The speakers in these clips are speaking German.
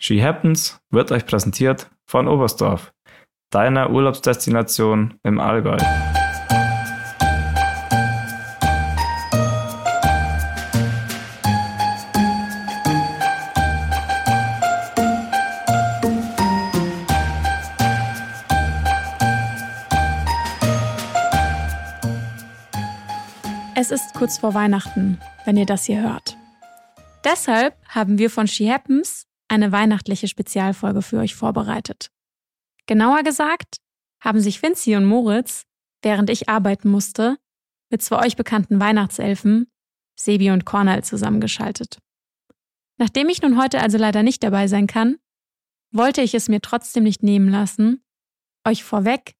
She Happens wird euch präsentiert von Oberstdorf, deiner Urlaubsdestination im Allgäu. Es ist kurz vor Weihnachten, wenn ihr das hier hört. Deshalb haben wir von She Happens eine weihnachtliche Spezialfolge für euch vorbereitet. Genauer gesagt haben sich Vinci und Moritz, während ich arbeiten musste, mit zwei euch bekannten Weihnachtselfen, Sebi und Cornel, zusammengeschaltet. Nachdem ich nun heute also leider nicht dabei sein kann, wollte ich es mir trotzdem nicht nehmen lassen, euch vorweg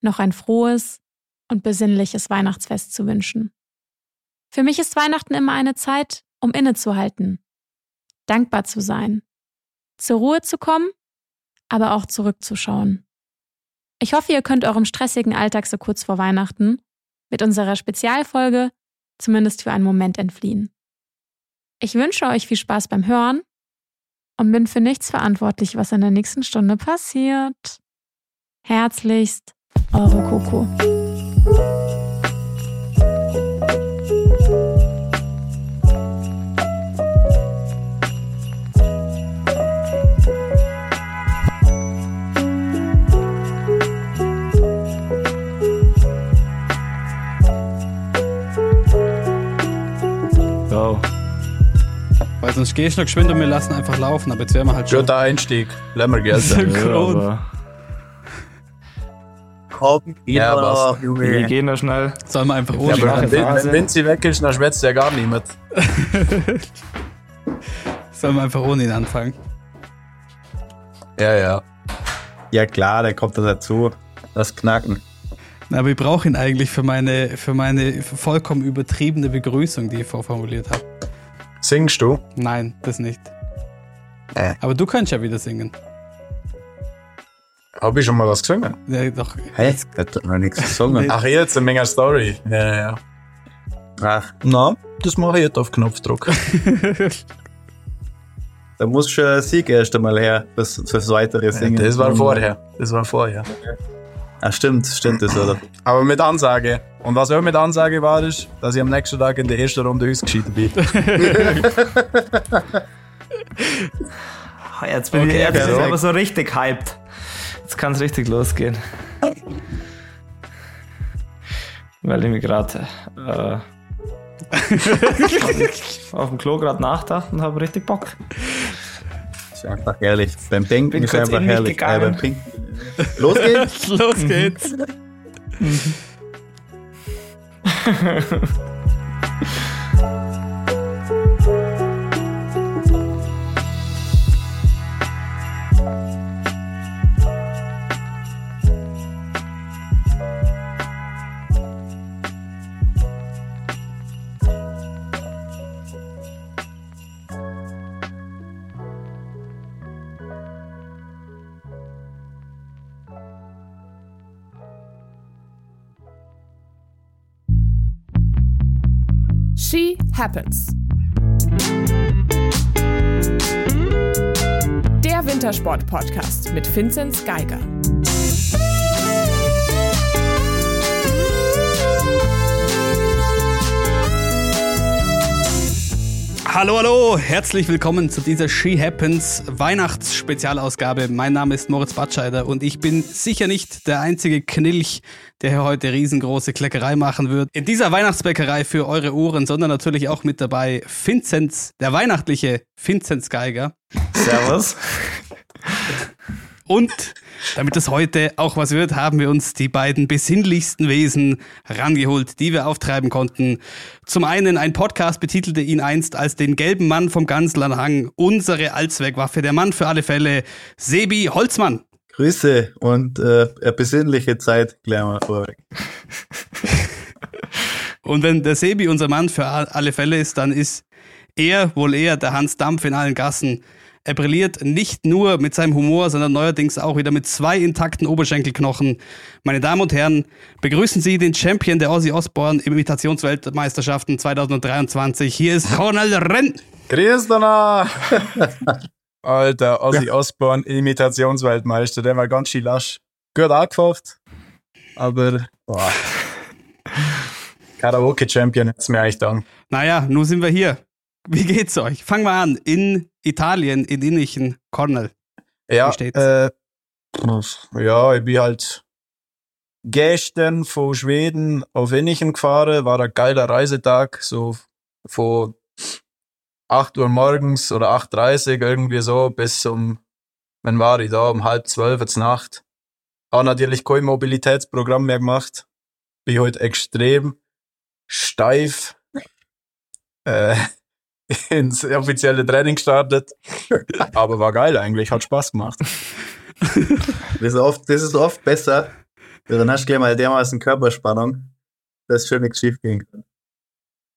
noch ein frohes und besinnliches Weihnachtsfest zu wünschen. Für mich ist Weihnachten immer eine Zeit, um innezuhalten, dankbar zu sein zur Ruhe zu kommen, aber auch zurückzuschauen. Ich hoffe, ihr könnt eurem stressigen Alltag so kurz vor Weihnachten mit unserer Spezialfolge zumindest für einen Moment entfliehen. Ich wünsche euch viel Spaß beim Hören und bin für nichts verantwortlich, was in der nächsten Stunde passiert. Herzlichst, eure Coco. Weil sonst gehst du noch geschwind und wir lassen einfach laufen, aber jetzt wären wir halt schon. Guter Einstieg. Gelten. Synchron. Ja, aber Komm, geh Ja, mal, was? wir Junge. gehen noch schnell. Sollen wir einfach Ja, ohne aber Schwache wenn, Vinci weg ist, dann schwätzt ja gar niemand. Sollen wir einfach ohne ihn anfangen? Ja, ja. Ja klar, der kommt da dazu. Das Knacken. Na, aber ich brauche ihn eigentlich für meine, für meine vollkommen übertriebene Begrüßung, die ich vorformuliert habe. Singst du? Nein, das nicht. Äh. Aber du kannst ja wieder singen. Hab ich schon mal was gesungen? Ja, doch. Hä? Der hat noch nichts gesungen. Ach, jetzt eine Menge Story. Ja, ja. Ach, Na, das mache ich jetzt auf Knopfdruck. da muss schon ein Sieg erst einmal her fürs, fürs weitere Singen. das war vorher. Das war vorher. Ah, stimmt, stimmt das, oder? Aber mit Ansage. Und was auch mit Ansage war, ist, dass ich am nächsten Tag in der ersten Runde ausgeschieden bin. Jetzt bin Okay, ich jetzt aber so richtig hyped. Jetzt kann es richtig losgehen. Weil ich mir gerade äh, auf dem Klo gerade nachgedacht und habe richtig Bock. Ist einfach herrlich. Beim Denken Bin ist einfach herrlich. Äh, beim. Los geht's! Los geht's. Happens. Der Wintersport-Podcast mit Vinzenz Geiger. Hallo, hallo, herzlich willkommen zu dieser She Happens Weihnachtsspezialausgabe. Mein Name ist Moritz Batscheider und ich bin sicher nicht der einzige Knilch, der hier heute riesengroße Kleckerei machen wird. In dieser Weihnachtsbäckerei für eure Ohren, sondern natürlich auch mit dabei Vinzenz, der weihnachtliche Vinzenz Geiger. Servus. Und damit es heute auch was wird, haben wir uns die beiden besinnlichsten Wesen rangeholt, die wir auftreiben konnten. Zum einen ein Podcast betitelte ihn einst als den gelben Mann vom Ganzlernhang, unsere Allzweckwaffe, der Mann für alle Fälle, Sebi Holzmann. Grüße und äh, eine besinnliche Zeit gleich mal vorweg. Und wenn der Sebi unser Mann für alle Fälle ist, dann ist er wohl eher der Hans Dampf in allen Gassen. Er brilliert nicht nur mit seinem Humor, sondern neuerdings auch wieder mit zwei intakten Oberschenkelknochen. Meine Damen und Herren, begrüßen Sie den Champion der Ozzy Osbourne Imitationsweltmeisterschaften 2023. Hier ist Cornel Renn. Danach! Alter, Ozzy Osbourne, Imitationsweltmeister, der war ganz schön lasch. Gut angepfafft, aber boah. Karaoke-Champion hätte mir eigentlich dann. Naja, nun sind wir hier. Wie geht's euch? Fangen wir an. In Italien, in Innichen, Cornell. Ja, Wie steht's? äh, ja, ich bin halt gestern von Schweden auf Innichen gefahren, war ein geiler Reisetag, so von 8 Uhr morgens oder 8.30 Uhr irgendwie so bis um, wann war ich da, um halb zwölf zur Nacht. Habe natürlich kein Mobilitätsprogramm mehr gemacht. Bin heute extrem steif äh, ins offizielle Training gestartet. Aber war geil eigentlich, hat Spaß gemacht. Das ist oft, das ist oft besser. Dann hast du gleich mal dermaßen Körperspannung, dass schon nichts schief gehen kann.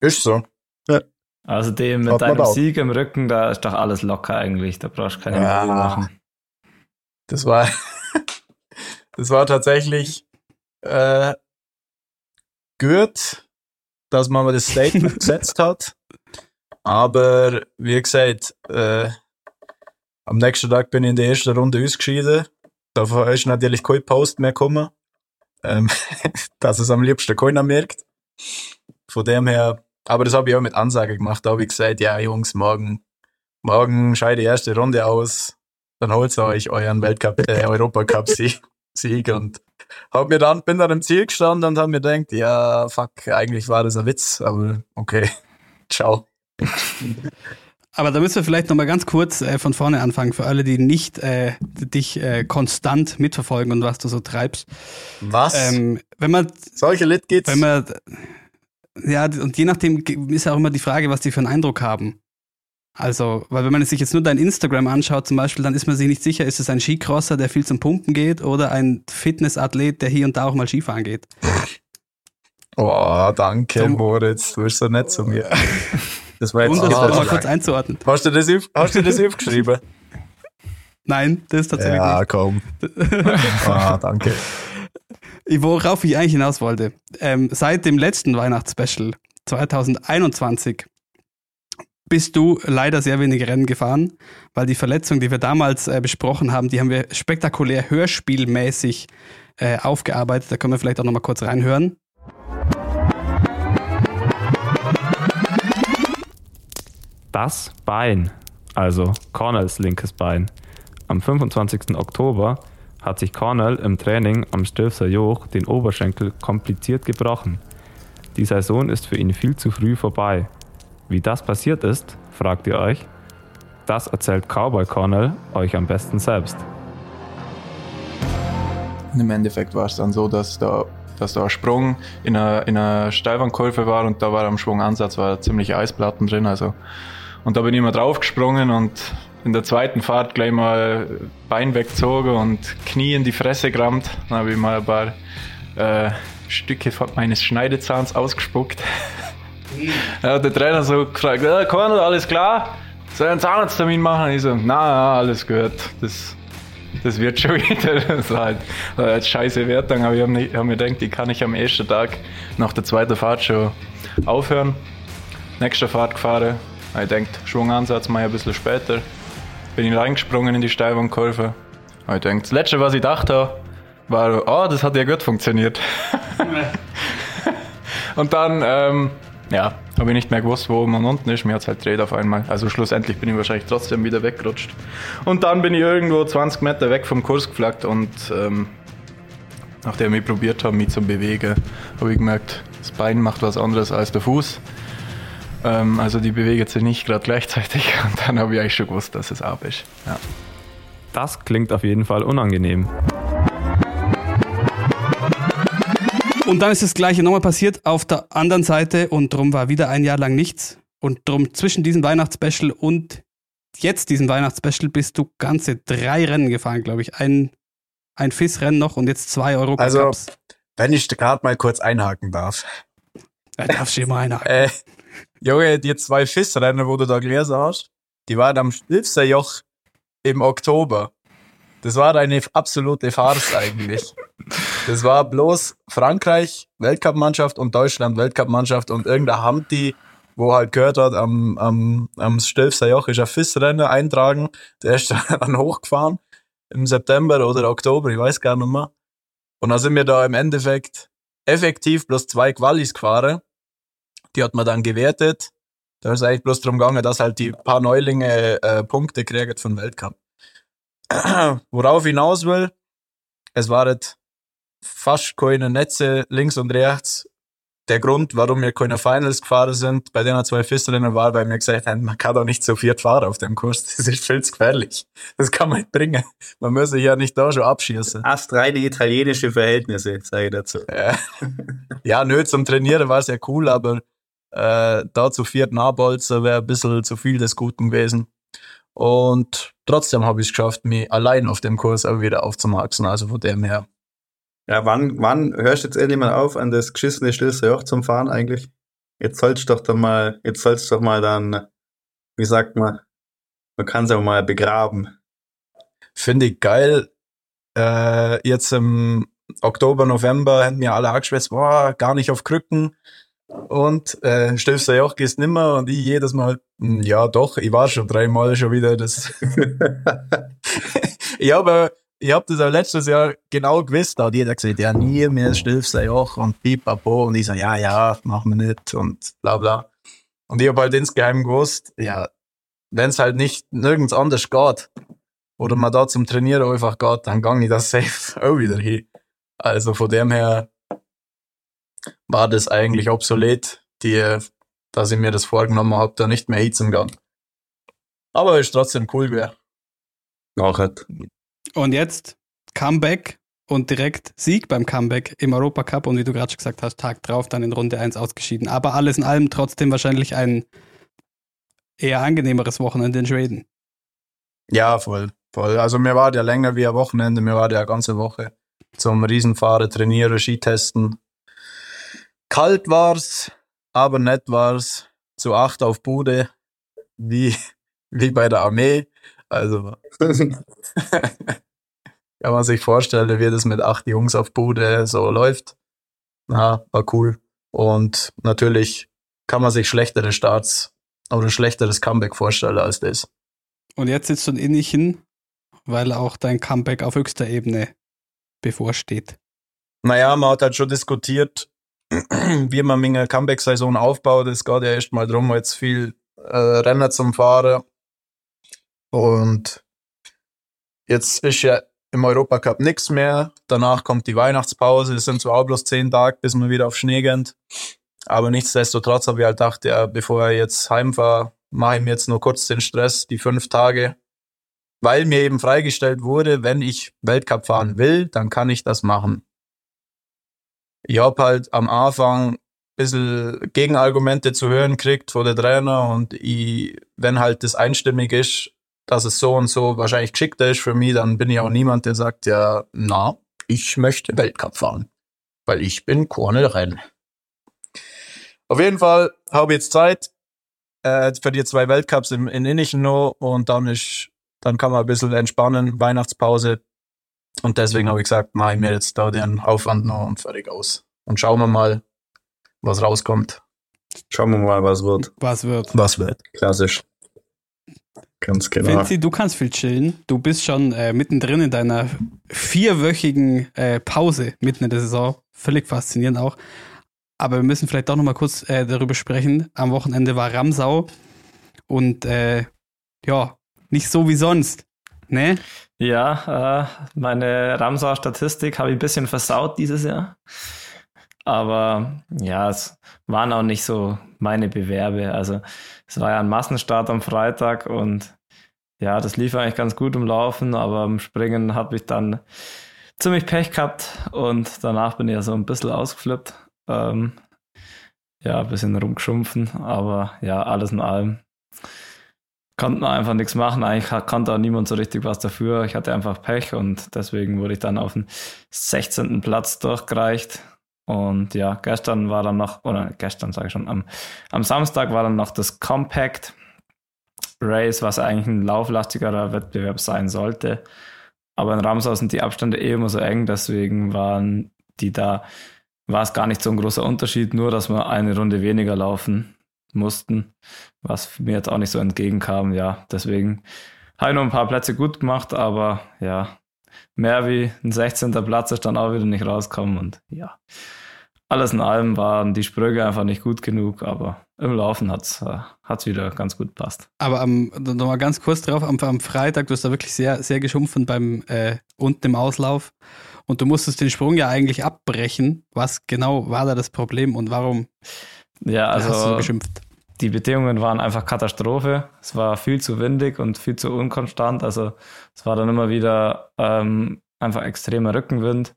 Ist so. Außerdem mit Hat man deinem auch. Sieg im Rücken, da ist doch alles locker eigentlich. Da brauchst du keine Ja. Mühe machen. Das war, das war tatsächlich äh, gut, dass man mal das Statement gesetzt hat. Aber wie gesagt, äh, am nächsten Tag bin ich in der ersten Runde ausgeschieden. Davon ist natürlich kein Post mehr gekommen. Ähm, dass es am liebsten keiner merkt. Von dem her, aber das habe ich auch mit Ansage gemacht. Da habe ich gesagt, ja Jungs, morgen, morgen scheide die erste Runde aus dann holt euch euren Weltcup, äh, Europacup-Sieg Sieg und hab mir dann, bin dann im Ziel gestanden und hab mir gedacht, ja, fuck, eigentlich war das ein Witz, aber okay, ciao. Aber da müssen wir vielleicht nochmal ganz kurz äh, von vorne anfangen, für alle, die nicht äh, dich äh, konstant mitverfolgen und was du so treibst. Was? Ähm, wenn man, Solche Lit geht's? wenn man, ja, und je nachdem ist ja auch immer die Frage, was die für einen Eindruck haben. Also, weil wenn man sich jetzt nur dein Instagram anschaut zum Beispiel, dann ist man sich nicht sicher, ist es ein Skicrosser, der viel zum Pumpen geht oder ein Fitnessathlet, der hier und da auch mal Skifahren geht. oh, danke, Zum- Moritz, du bist so nett zu mir. Das war jetzt Um das noch mal kurz einzuordnen. Hast du das, auf, hast du das aufgeschrieben? Nein, das ist tatsächlich nicht. ja, komm. Ah, danke. Worauf ich eigentlich hinaus wollte. Ähm, seit dem letzten Weihnachtsspecial 2021 bist du leider sehr wenig Rennen gefahren, weil die Verletzung, die wir damals äh, besprochen haben, die haben wir spektakulär hörspielmäßig äh, aufgearbeitet. Da können wir vielleicht auch nochmal kurz reinhören. Das Bein, also Cornells linkes Bein. Am 25. Oktober hat sich Cornell im Training am Stilfser Joch den Oberschenkel kompliziert gebrochen. Die Saison ist für ihn viel zu früh vorbei. Wie das passiert ist, fragt ihr euch? Das erzählt Cowboy Cornell euch am besten selbst. Im Endeffekt war es dann so, dass da, dass da ein Sprung in einer, in einer Steilwandkurve war und da war am Schwungansatz war ziemlich Eisplatten drin. Also. Und da bin ich mal draufgesprungen und in der zweiten Fahrt gleich mal Bein weggezogen und Knie in die Fresse gerammt. Dann habe ich mal ein paar äh, Stücke meines Schneidezahns ausgespuckt. Ja, der Trainer so gefragt, ja, Cornel, alles klar? Soll ich einen Zahnarzttermin machen? Ich so, na, na, alles gut. Das, das wird schon wieder. Das war halt, war halt scheiße Wertung, aber ich habe hab mir gedacht, die kann ich am ersten Tag nach der zweiten Fahrt schon aufhören. Nächste Fahrt gefahren. Ich denkt, Schwungansatz mal ein bisschen später. Bin ich reingesprungen in die Steilwandkurve. Ich denkt, das letzte, was ich dachte, war, oh, das hat ja gut funktioniert. Und dann, ähm, ja, habe ich nicht mehr gewusst, wo und unten ist. Mir hat es halt dreht auf einmal. Also schlussendlich bin ich wahrscheinlich trotzdem wieder weggerutscht. Und dann bin ich irgendwo 20 Meter weg vom Kurs geflaggt und ähm, nachdem ich probiert habe, mich zu bewegen, habe ich gemerkt, das Bein macht was anderes als der Fuß. Ähm, also die bewegt sich nicht gerade gleichzeitig. Und dann habe ich eigentlich schon gewusst, dass es ab ist. Ja. Das klingt auf jeden Fall unangenehm. Und dann ist das Gleiche nochmal passiert auf der anderen Seite und drum war wieder ein Jahr lang nichts. Und drum zwischen diesem Weihnachtsspecial und jetzt diesem Weihnachtsspecial bist du ganze drei Rennen gefahren, glaube ich. Ein, ein FIS-Rennen noch und jetzt zwei Also, Europacups. wenn ich gerade mal kurz einhaken darf. Da darfst du immer einer. Äh, Junge, die zwei FIS-Rennen, wo du da gelesen hast, die waren am Stilfser Joch im Oktober. Das war eine absolute Farce eigentlich. Das war bloß Frankreich Weltcup-Mannschaft und Deutschland Weltcup-Mannschaft und irgendein Hamti wo halt gehört hat, am, am, am Stelfser Joch ist ein FIS-Rennen eintragen. Der ist dann hochgefahren im September oder Oktober, ich weiß gar nicht mehr. Und dann sind wir da im Endeffekt effektiv bloß zwei Qualis gefahren. Die hat man dann gewertet. Da ist eigentlich bloß darum gegangen, dass halt die paar Neulinge äh, Punkte kriegen von Weltcup. Worauf hinaus will, es waren fast keine Netze links und rechts. Der Grund, warum wir keine Finals gefahren sind, bei den zwei Fistrinnen war, weil wir gesagt haben, man kann doch nicht so viert fahren auf dem Kurs. Das ist viel zu gefährlich. Das kann man nicht bringen. Man muss sich ja nicht da schon abschießen. Astreine italienische Verhältnisse, sage ich dazu. Ja, ja nö, zum Trainieren war es ja cool, aber äh, da zu viert nachbolzen wäre ein bisschen zu viel des Guten gewesen. Und trotzdem habe ich es geschafft, mich allein auf dem Kurs auch wieder aufzumaxen. Also von dem her. Ja, wann, wann hörst du jetzt endlich mal auf, an das geschissene Stilse Joch zum Fahren eigentlich? Jetzt sollst du doch dann mal, jetzt sollst du doch mal dann, wie sagt man, man kann es auch mal begraben. Finde ich geil. Äh, jetzt im Oktober, November haben mir alle angeschwätzt, boah, gar nicht auf Krücken. Und äh, Stilfser Joch gehst nimmer und ich jedes Mal, hm, ja doch, ich war schon dreimal schon wieder das. ich habe ich hab das auch letztes Jahr genau gewusst, da hat jeder gesagt, ja nie mehr Stilfser Joch und pipapo und ich so, ja, ja, machen wir nicht und bla bla. Und ich habe halt insgeheim gewusst, ja, wenn es halt nicht nirgends anders geht oder man da zum Trainieren einfach geht, dann gang ich das safe auch wieder hin. Also von dem her war das eigentlich obsolet, die, dass ich mir das vorgenommen habe, da nicht mehr hinzugehen. Aber ist trotzdem cool wäre. Nachher. Und jetzt Comeback und direkt Sieg beim Comeback im Europacup und wie du gerade schon gesagt hast, Tag drauf dann in Runde 1 ausgeschieden. Aber alles in allem trotzdem wahrscheinlich ein eher angenehmeres Wochenende in Schweden. Ja, voll, voll. Also mir war der länger wie ein Wochenende, mir war der eine ganze Woche zum Riesenfahren, trainieren, Skitesten. Kalt war's, aber nett war's. Zu acht auf Bude, wie, wie bei der Armee. Also kann man sich vorstellen, wie das mit acht Jungs auf Bude so läuft. Ja, war cool. Und natürlich kann man sich schlechtere Starts oder ein schlechteres Comeback vorstellen als das. Und jetzt sitzt du in Innichen, weil auch dein Comeback auf höchster Ebene bevorsteht. Naja, man hat halt schon diskutiert, wie man meine Comeback-Saison aufbaut. Es geht ja erst mal darum, jetzt viel äh, Rennen zum Fahren. Und jetzt ist ja im Europacup nichts mehr. Danach kommt die Weihnachtspause. Es sind zwar auch bloß zehn Tage, bis wir wieder auf Schnee gehen. Aber nichtsdestotrotz habe ich halt gedacht, ja, bevor ich jetzt heimfahre, mache ich mir jetzt nur kurz den Stress, die fünf Tage. Weil mir eben freigestellt wurde, wenn ich Weltcup fahren will, dann kann ich das machen. Ich habe halt am Anfang ein bisschen Gegenargumente zu hören kriegt von der Trainer und ich, wenn halt das einstimmig ist, dass es so und so wahrscheinlich geschickter ist für mich, dann bin ich auch niemand, der sagt, ja, na, ich möchte Weltcup fahren, weil ich bin Cornel Renn. Auf jeden Fall habe ich jetzt Zeit äh, für die zwei Weltcups in, in Innichen noch und dann ist, dann kann man ein bisschen entspannen, Weihnachtspause. Und deswegen habe ich gesagt, mache ich mir jetzt da den Aufwand noch und fertig aus. Und schauen wir mal, was rauskommt. Schauen wir mal, was wird. Was wird? Was wird. Klassisch. Ganz genau. Vinci, du kannst viel chillen. Du bist schon äh, mittendrin in deiner vierwöchigen äh, Pause mitten in der Saison. Völlig faszinierend auch. Aber wir müssen vielleicht doch noch mal kurz äh, darüber sprechen. Am Wochenende war Ramsau und äh, ja, nicht so wie sonst. Ne? Ja, äh, meine Ramsauer Statistik habe ich ein bisschen versaut dieses Jahr. Aber ja, es waren auch nicht so meine Bewerbe. Also es war ja ein Massenstart am Freitag und ja, das lief eigentlich ganz gut im Laufen, aber im Springen habe ich dann ziemlich Pech gehabt und danach bin ich ja so ein bisschen ausgeflippt. Ähm, ja, ein bisschen rumgeschumpfen, aber ja, alles in allem konnte man einfach nichts machen. Eigentlich konnte auch niemand so richtig was dafür. Ich hatte einfach Pech und deswegen wurde ich dann auf den 16. Platz durchgereicht. Und ja, gestern war dann noch, oder gestern sage ich schon, am, am Samstag war dann noch das Compact Race, was eigentlich ein lauflastigerer Wettbewerb sein sollte. Aber in Ramsau sind die Abstände eh immer so eng, deswegen waren die da, war es gar nicht so ein großer Unterschied, nur dass wir eine Runde weniger laufen mussten, was mir jetzt auch nicht so entgegenkam. Ja, deswegen habe ich noch ein paar Plätze gut gemacht, aber ja, mehr wie ein 16. Platz ist dann auch wieder nicht rausgekommen und ja, alles in allem waren die Sprünge einfach nicht gut genug, aber im Laufen hat es äh, wieder ganz gut passt. Aber am, nochmal ganz kurz drauf, am, am, Freitag, du hast da wirklich sehr, sehr geschumpfen beim äh, unten im Auslauf und du musstest den Sprung ja eigentlich abbrechen. Was genau war da das Problem und warum ja, also, hast du geschimpft? Die Bedingungen waren einfach Katastrophe. Es war viel zu windig und viel zu unkonstant. Also es war dann immer wieder ähm, einfach extremer Rückenwind.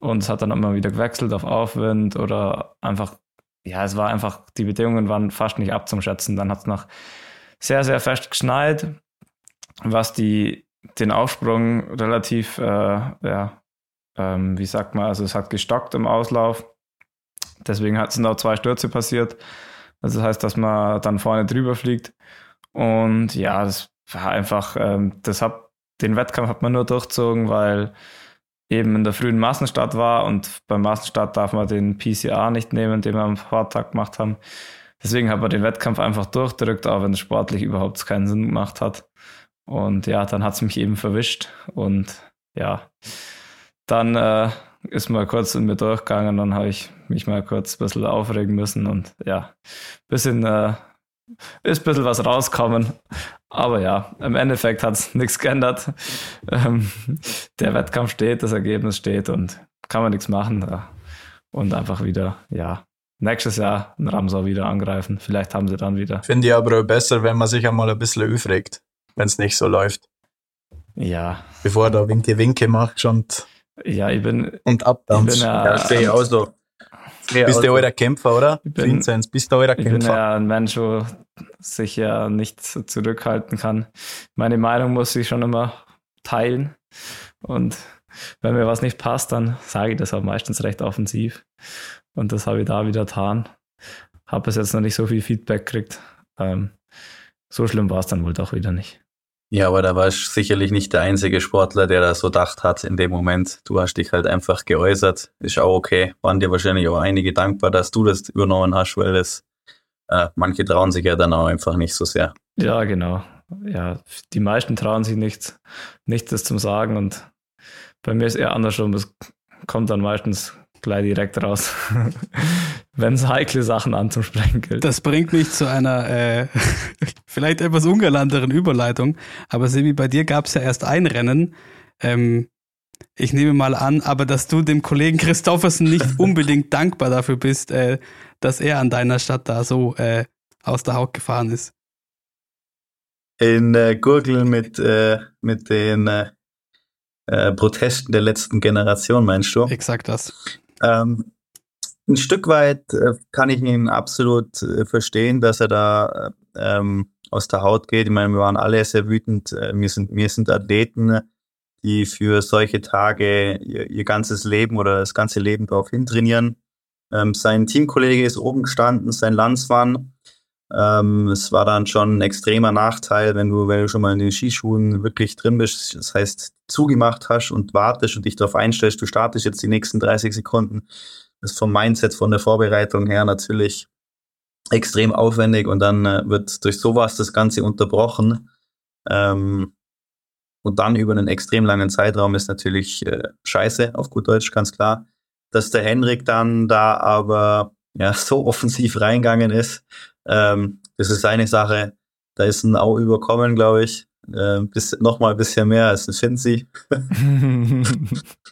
Und es hat dann immer wieder gewechselt auf Aufwind oder einfach, ja, es war einfach, die Bedingungen waren fast nicht abzuschätzen. Dann hat es noch sehr, sehr fest geschneit, was die, den Aufsprung relativ, äh, ja, ähm, wie sagt man, also es hat gestockt im Auslauf. Deswegen sind auch zwei Stürze passiert. Also das heißt, dass man dann vorne drüber fliegt. Und ja, das war einfach, ähm, das hat, den Wettkampf hat man nur durchzogen, weil eben in der frühen Massenstart war und beim Massenstart darf man den PCR nicht nehmen, den wir am Vortag gemacht haben. Deswegen hat man den Wettkampf einfach durchdrückt, auch wenn es sportlich überhaupt keinen Sinn gemacht hat. Und ja, dann hat es mich eben verwischt und ja, dann äh, ist mal kurz in mir durchgegangen, dann habe ich mich mal kurz ein bisschen aufregen müssen und ja, bisschen äh, ist ein bisschen was rauskommen. Aber ja, im Endeffekt hat es nichts geändert. Ähm, der Wettkampf steht, das Ergebnis steht und kann man nichts machen. Und einfach wieder, ja, nächstes Jahr in Ramsau wieder angreifen. Vielleicht haben sie dann wieder. Finde ich aber besser, wenn man sich einmal ein bisschen aufregt, wenn es nicht so läuft. Ja. Bevor da Winke Winke macht und, ja, ich bin, und abdampft. Ich bin ja, Ja, sehe ich auch so. Bist du euer Kämpfer, oder? Ich bin- Vinzenz, bist du euer Ich bin Kämpfer? ja ein Mensch, wo sich ja nicht zurückhalten kann. Meine Meinung muss ich schon immer teilen. Und wenn mir was nicht passt, dann sage ich das auch meistens recht offensiv. Und das habe ich da wieder getan. Habe bis jetzt noch nicht so viel Feedback gekriegt. Ähm, so schlimm war es dann wohl doch wieder nicht. Ja, aber da warst sicherlich nicht der einzige Sportler, der das so gedacht hat in dem Moment. Du hast dich halt einfach geäußert. Ist auch okay. Waren dir wahrscheinlich auch einige dankbar, dass du das übernommen hast, weil es äh, manche trauen sich ja dann auch einfach nicht so sehr. Ja, genau. Ja, die meisten trauen sich nichts, nichts das zum Sagen und bei mir ist eher andersrum. Es kommt dann meistens gleich direkt raus, wenn es heikle Sachen anzusprechen gilt. Das bringt mich zu einer äh, vielleicht etwas ungalanteren Überleitung. Aber Sebi, bei dir gab es ja erst ein Rennen. Ähm, ich nehme mal an, aber dass du dem Kollegen Christoffersen nicht unbedingt dankbar dafür bist, äh, dass er an deiner Stadt da so äh, aus der Haut gefahren ist. In äh, Gurgel mit, äh, mit den äh, äh, Protesten der letzten Generation, meinst du? Exakt das. Ähm, ein Stück weit äh, kann ich ihn absolut äh, verstehen, dass er da äh, ähm, aus der Haut geht. Ich meine, wir waren alle sehr wütend. Äh, wir, sind, wir sind Athleten, die für solche Tage ihr, ihr ganzes Leben oder das ganze Leben darauf hintrainieren. Ähm, sein Teamkollege ist oben gestanden, sein Landsmann. Ähm, es war dann schon ein extremer Nachteil, wenn du, wenn du schon mal in den Skischuhen wirklich drin bist, das heißt zugemacht hast und wartest und dich darauf einstellst, du startest jetzt die nächsten 30 Sekunden. Ist vom Mindset, von der Vorbereitung her natürlich extrem aufwendig und dann äh, wird durch sowas das Ganze unterbrochen. Ähm, und dann über einen extrem langen Zeitraum ist natürlich äh, scheiße, auf gut Deutsch, ganz klar. Dass der Henrik dann da aber ja so offensiv reingegangen ist, ähm, das ist seine Sache. Da ist ein Au überkommen, glaube ich. Äh, bis, noch mal ein bisschen mehr als ein Finzi.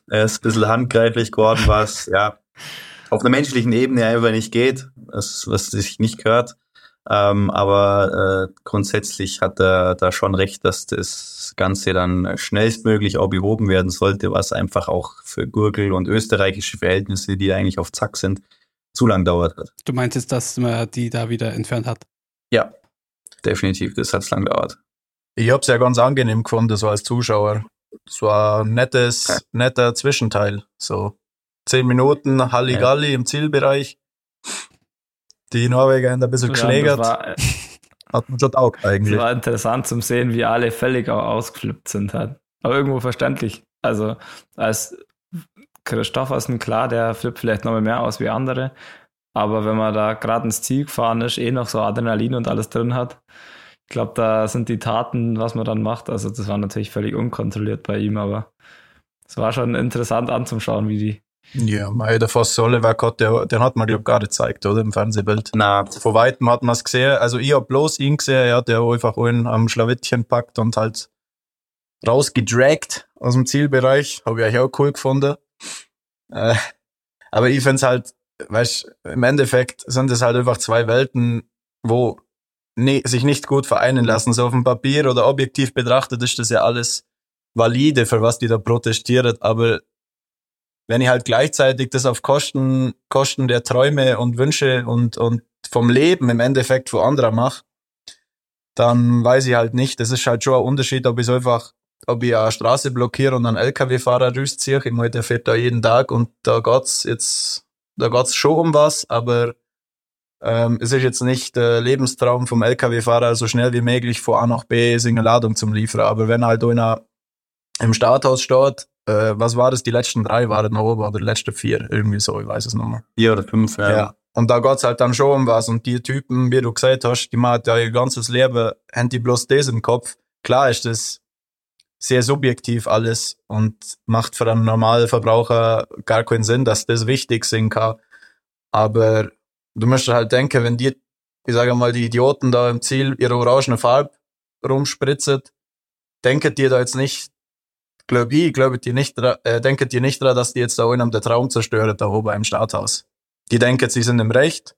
er ist ein bisschen handgreiflich geworden, was ja auf einer menschlichen Ebene einfach nicht geht, was, was sich nicht gehört. Ähm, aber äh, grundsätzlich hat er da schon recht, dass das Ganze dann schnellstmöglich auch behoben werden sollte, was einfach auch für Gurgel und österreichische Verhältnisse, die eigentlich auf Zack sind, zu lang dauert hat. Du meinst jetzt, dass man die da wieder entfernt hat? Ja, definitiv, das hat lang gedauert. Ich hab's ja ganz angenehm gefunden, so als Zuschauer. Es war ein nettes, netter Zwischenteil. So zehn Minuten Halligalli im Zielbereich. Die Norweger haben ein bisschen Ja, geschlägert. war, äh, Hat man schon auch Es eigentlich. war interessant zum sehen, wie alle völlig auch ausgeflippt sind halt. Aber irgendwo verständlich. Also als Christophersen, klar, der flippt vielleicht noch mal mehr aus wie andere. Aber wenn man da gerade ins Ziel gefahren ist, eh noch so Adrenalin und alles drin hat, ich glaube, da sind die Taten, was man dann macht. Also das war natürlich völlig unkontrolliert bei ihm, aber es war schon interessant anzuschauen, wie die. Ja, mei, der Foss Sollewerk hat, der, den hat man, glaube ich, gar nicht gezeigt, oder? Im Fernsehbild. Na, Von weitem hat man es gesehen. Also ich hab bloß ihn gesehen, er hat ja einfach einen am Schlawittchen packt und halt rausgedragt aus dem Zielbereich. Habe ich auch cool gefunden. Äh, aber ich find's halt, weißt im Endeffekt sind es halt einfach zwei Welten, wo ne, sich nicht gut vereinen lassen. So auf dem Papier oder objektiv betrachtet ist das ja alles valide, für was die da protestiert. Aber wenn ich halt gleichzeitig das auf Kosten, Kosten der Träume und Wünsche und, und vom Leben im Endeffekt für andere mache, dann weiß ich halt nicht. Das ist halt schon ein Unterschied, ob ich so einfach, ob ich eine Straße blockiere und einen LKW-Fahrer rausziehe. Ich meine, der fährt da jeden Tag und da geht's jetzt, da geht's schon um was, aber ähm, es ist jetzt nicht der Lebenstraum vom LKW-Fahrer, so schnell wie möglich von A nach B seine Ladung zum liefern. Aber wenn halt einer im Starthaus steht, äh, was war das? Die letzten drei waren oben oder die letzten vier, irgendwie so, ich weiß es noch mal. vier oder fünf. Ja. Und da geht's halt dann schon um was. Und die Typen, wie du gesagt hast, die machen ja ihr ganzes Leben, haben die bloß das im Kopf. Klar ist das sehr subjektiv alles und macht für einen normalen Verbraucher gar keinen Sinn, dass das wichtig sein kann. Aber du musst halt denken, wenn die, ich sage mal, die Idioten da im Ziel ihre orangene Farbe rumspritzen, denken die da jetzt nicht, glaub ich, glaube die nicht, äh, denken die nicht dran, dass die jetzt da einem den Traum zerstören, da oben im Starthaus. Die denken, sie sind im Recht,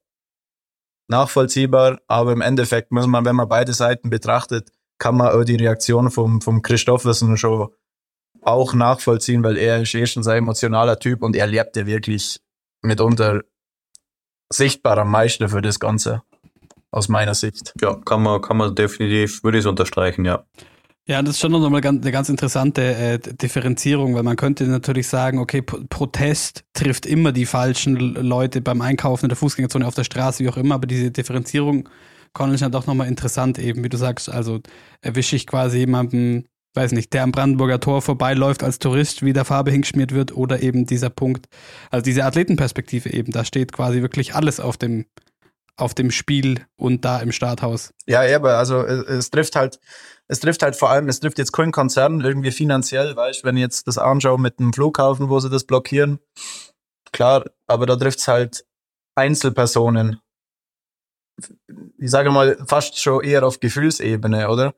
nachvollziehbar, aber im Endeffekt muss man, wenn man beide Seiten betrachtet, kann man auch die Reaktion vom, vom Christoffersen schon auch nachvollziehen, weil er ist erstens ein emotionaler Typ und er lebt ja wirklich mitunter sichtbar am meisten für das Ganze. Aus meiner Sicht. Ja, kann man, kann man definitiv, würde ich es unterstreichen, ja. Ja, das ist schon nochmal eine ganz interessante äh, Differenzierung, weil man könnte natürlich sagen, okay, P Protest trifft immer die falschen Leute beim Einkaufen in der Fußgängerzone, auf der Straße, wie auch immer, aber diese Differenzierung, ist ja doch nochmal interessant eben, wie du sagst, also erwische ich quasi jemanden, weiß nicht, der am Brandenburger Tor vorbeiläuft als Tourist, wie der Farbe hingeschmiert wird oder eben dieser Punkt, also diese Athletenperspektive eben, da steht quasi wirklich alles auf dem, auf dem Spiel und da im Starthaus. Ja, eben, also es, es trifft halt, es trifft halt vor allem, es trifft jetzt keinen Konzern irgendwie finanziell, weißt wenn ich jetzt das anschaue mit dem Flughafen, wo sie das blockieren, klar, aber da trifft's halt Einzelpersonen. Ich sage mal, fast schon eher auf Gefühlsebene, oder?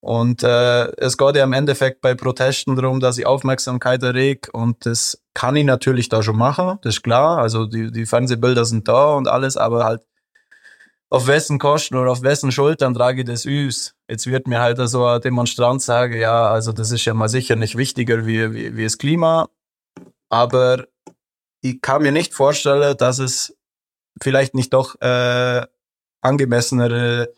Und äh, es geht ja im Endeffekt bei Protesten darum, dass ich Aufmerksamkeit erreg und das kann ich natürlich da schon machen, das ist klar. Also die, die Fernsehbilder sind da und alles, aber halt auf wessen Kosten oder auf wessen Schultern trage ich das üs? Jetzt wird mir halt so ein Demonstrant sagen, ja, also das ist ja mal sicher nicht wichtiger wie, wie, wie das Klima, aber ich kann mir nicht vorstellen, dass es vielleicht nicht doch äh, angemessenere,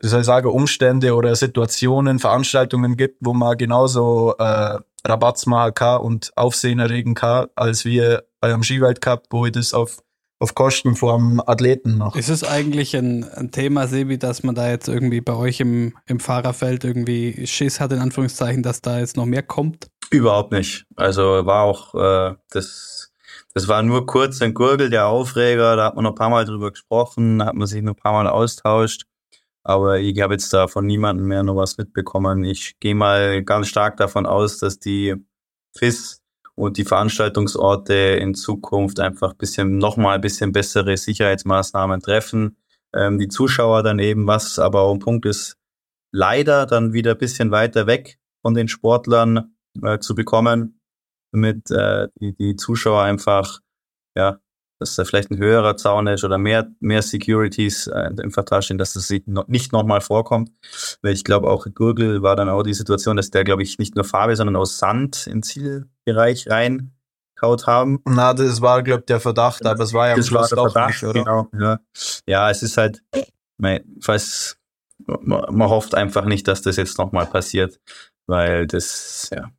wie soll ich sagen, Umstände oder Situationen, Veranstaltungen gibt, wo man genauso äh, Rabatz machen kann und Aufsehen erregen kann, als wir bei einem Skiweltcup, wo ich das auf auf Kosten vom Athleten noch. Ist es eigentlich ein, ein Thema, Sebi, dass man da jetzt irgendwie bei euch im, im Fahrerfeld irgendwie Schiss hat, in Anführungszeichen, dass da jetzt noch mehr kommt? Überhaupt nicht. Also war auch, äh, das, das war nur kurz ein Gurgel, der Aufreger, da hat man noch ein paar Mal drüber gesprochen, da hat man sich noch ein paar Mal austauscht. Aber ich habe jetzt da von niemandem mehr noch was mitbekommen. Ich gehe mal ganz stark davon aus, dass die FIS und die Veranstaltungsorte in Zukunft einfach bisschen nochmal ein bisschen bessere Sicherheitsmaßnahmen treffen. Ähm, die Zuschauer dann eben, was aber auch ein Punkt ist, leider dann wieder ein bisschen weiter weg von den Sportlern äh, zu bekommen, damit äh, die, die Zuschauer einfach, ja, dass da vielleicht ein höherer Zaun ist oder mehr, mehr Securities äh, im Vertrag stehen, dass das nicht nochmal vorkommt. Weil ich glaube, auch Gurgel war dann auch die Situation, dass der, glaube ich, nicht nur Farbe, sondern auch Sand im Zielbereich reinkaut haben. Na, das war, glaube ich, der Verdacht, aber es war ja am Das war Schluss der doch Verdacht, nicht, oder? genau. Ja. ja, es ist halt, mein, falls, man, man hofft einfach nicht, dass das jetzt nochmal passiert, weil das, ja,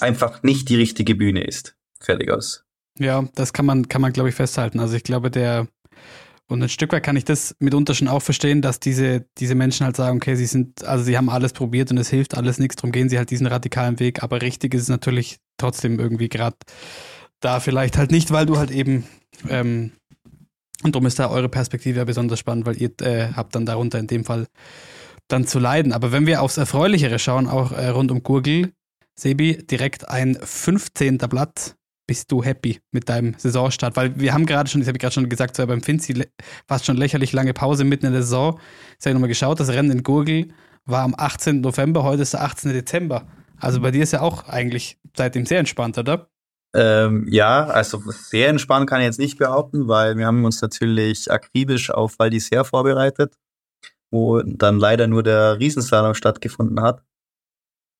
einfach nicht die richtige Bühne ist. Fertig aus. Ja, das kann man, kann man, glaube ich, festhalten. Also ich glaube, der, und ein Stück weit kann ich das mitunter schon auch verstehen, dass diese, diese Menschen halt sagen, okay, sie sind, also sie haben alles probiert und es hilft alles nichts, darum gehen sie halt diesen radikalen Weg, aber richtig ist es natürlich trotzdem irgendwie gerade da vielleicht halt nicht, weil du halt eben, ähm, und darum ist da eure Perspektive ja besonders spannend, weil ihr äh, habt dann darunter in dem Fall dann zu leiden. Aber wenn wir aufs Erfreulichere schauen, auch äh, rund um Gurgel, Sebi, direkt ein 15. Blatt. Bist du happy mit deinem Saisonstart? Weil wir haben gerade schon, das habe ich gerade schon gesagt, so beim Finzi fast schon lächerlich lange Pause mitten in der Saison. Jetzt habe ich nochmal geschaut, das Rennen in Gurgel war am 18. November, heute ist der 18. Dezember. Also bei dir ist ja auch eigentlich seitdem sehr entspannt, oder? Ähm, ja, also sehr entspannt kann ich jetzt nicht behaupten, weil wir haben uns natürlich akribisch auf Val d'Isère vorbereitet, wo dann leider nur der Riesenslalom stattgefunden hat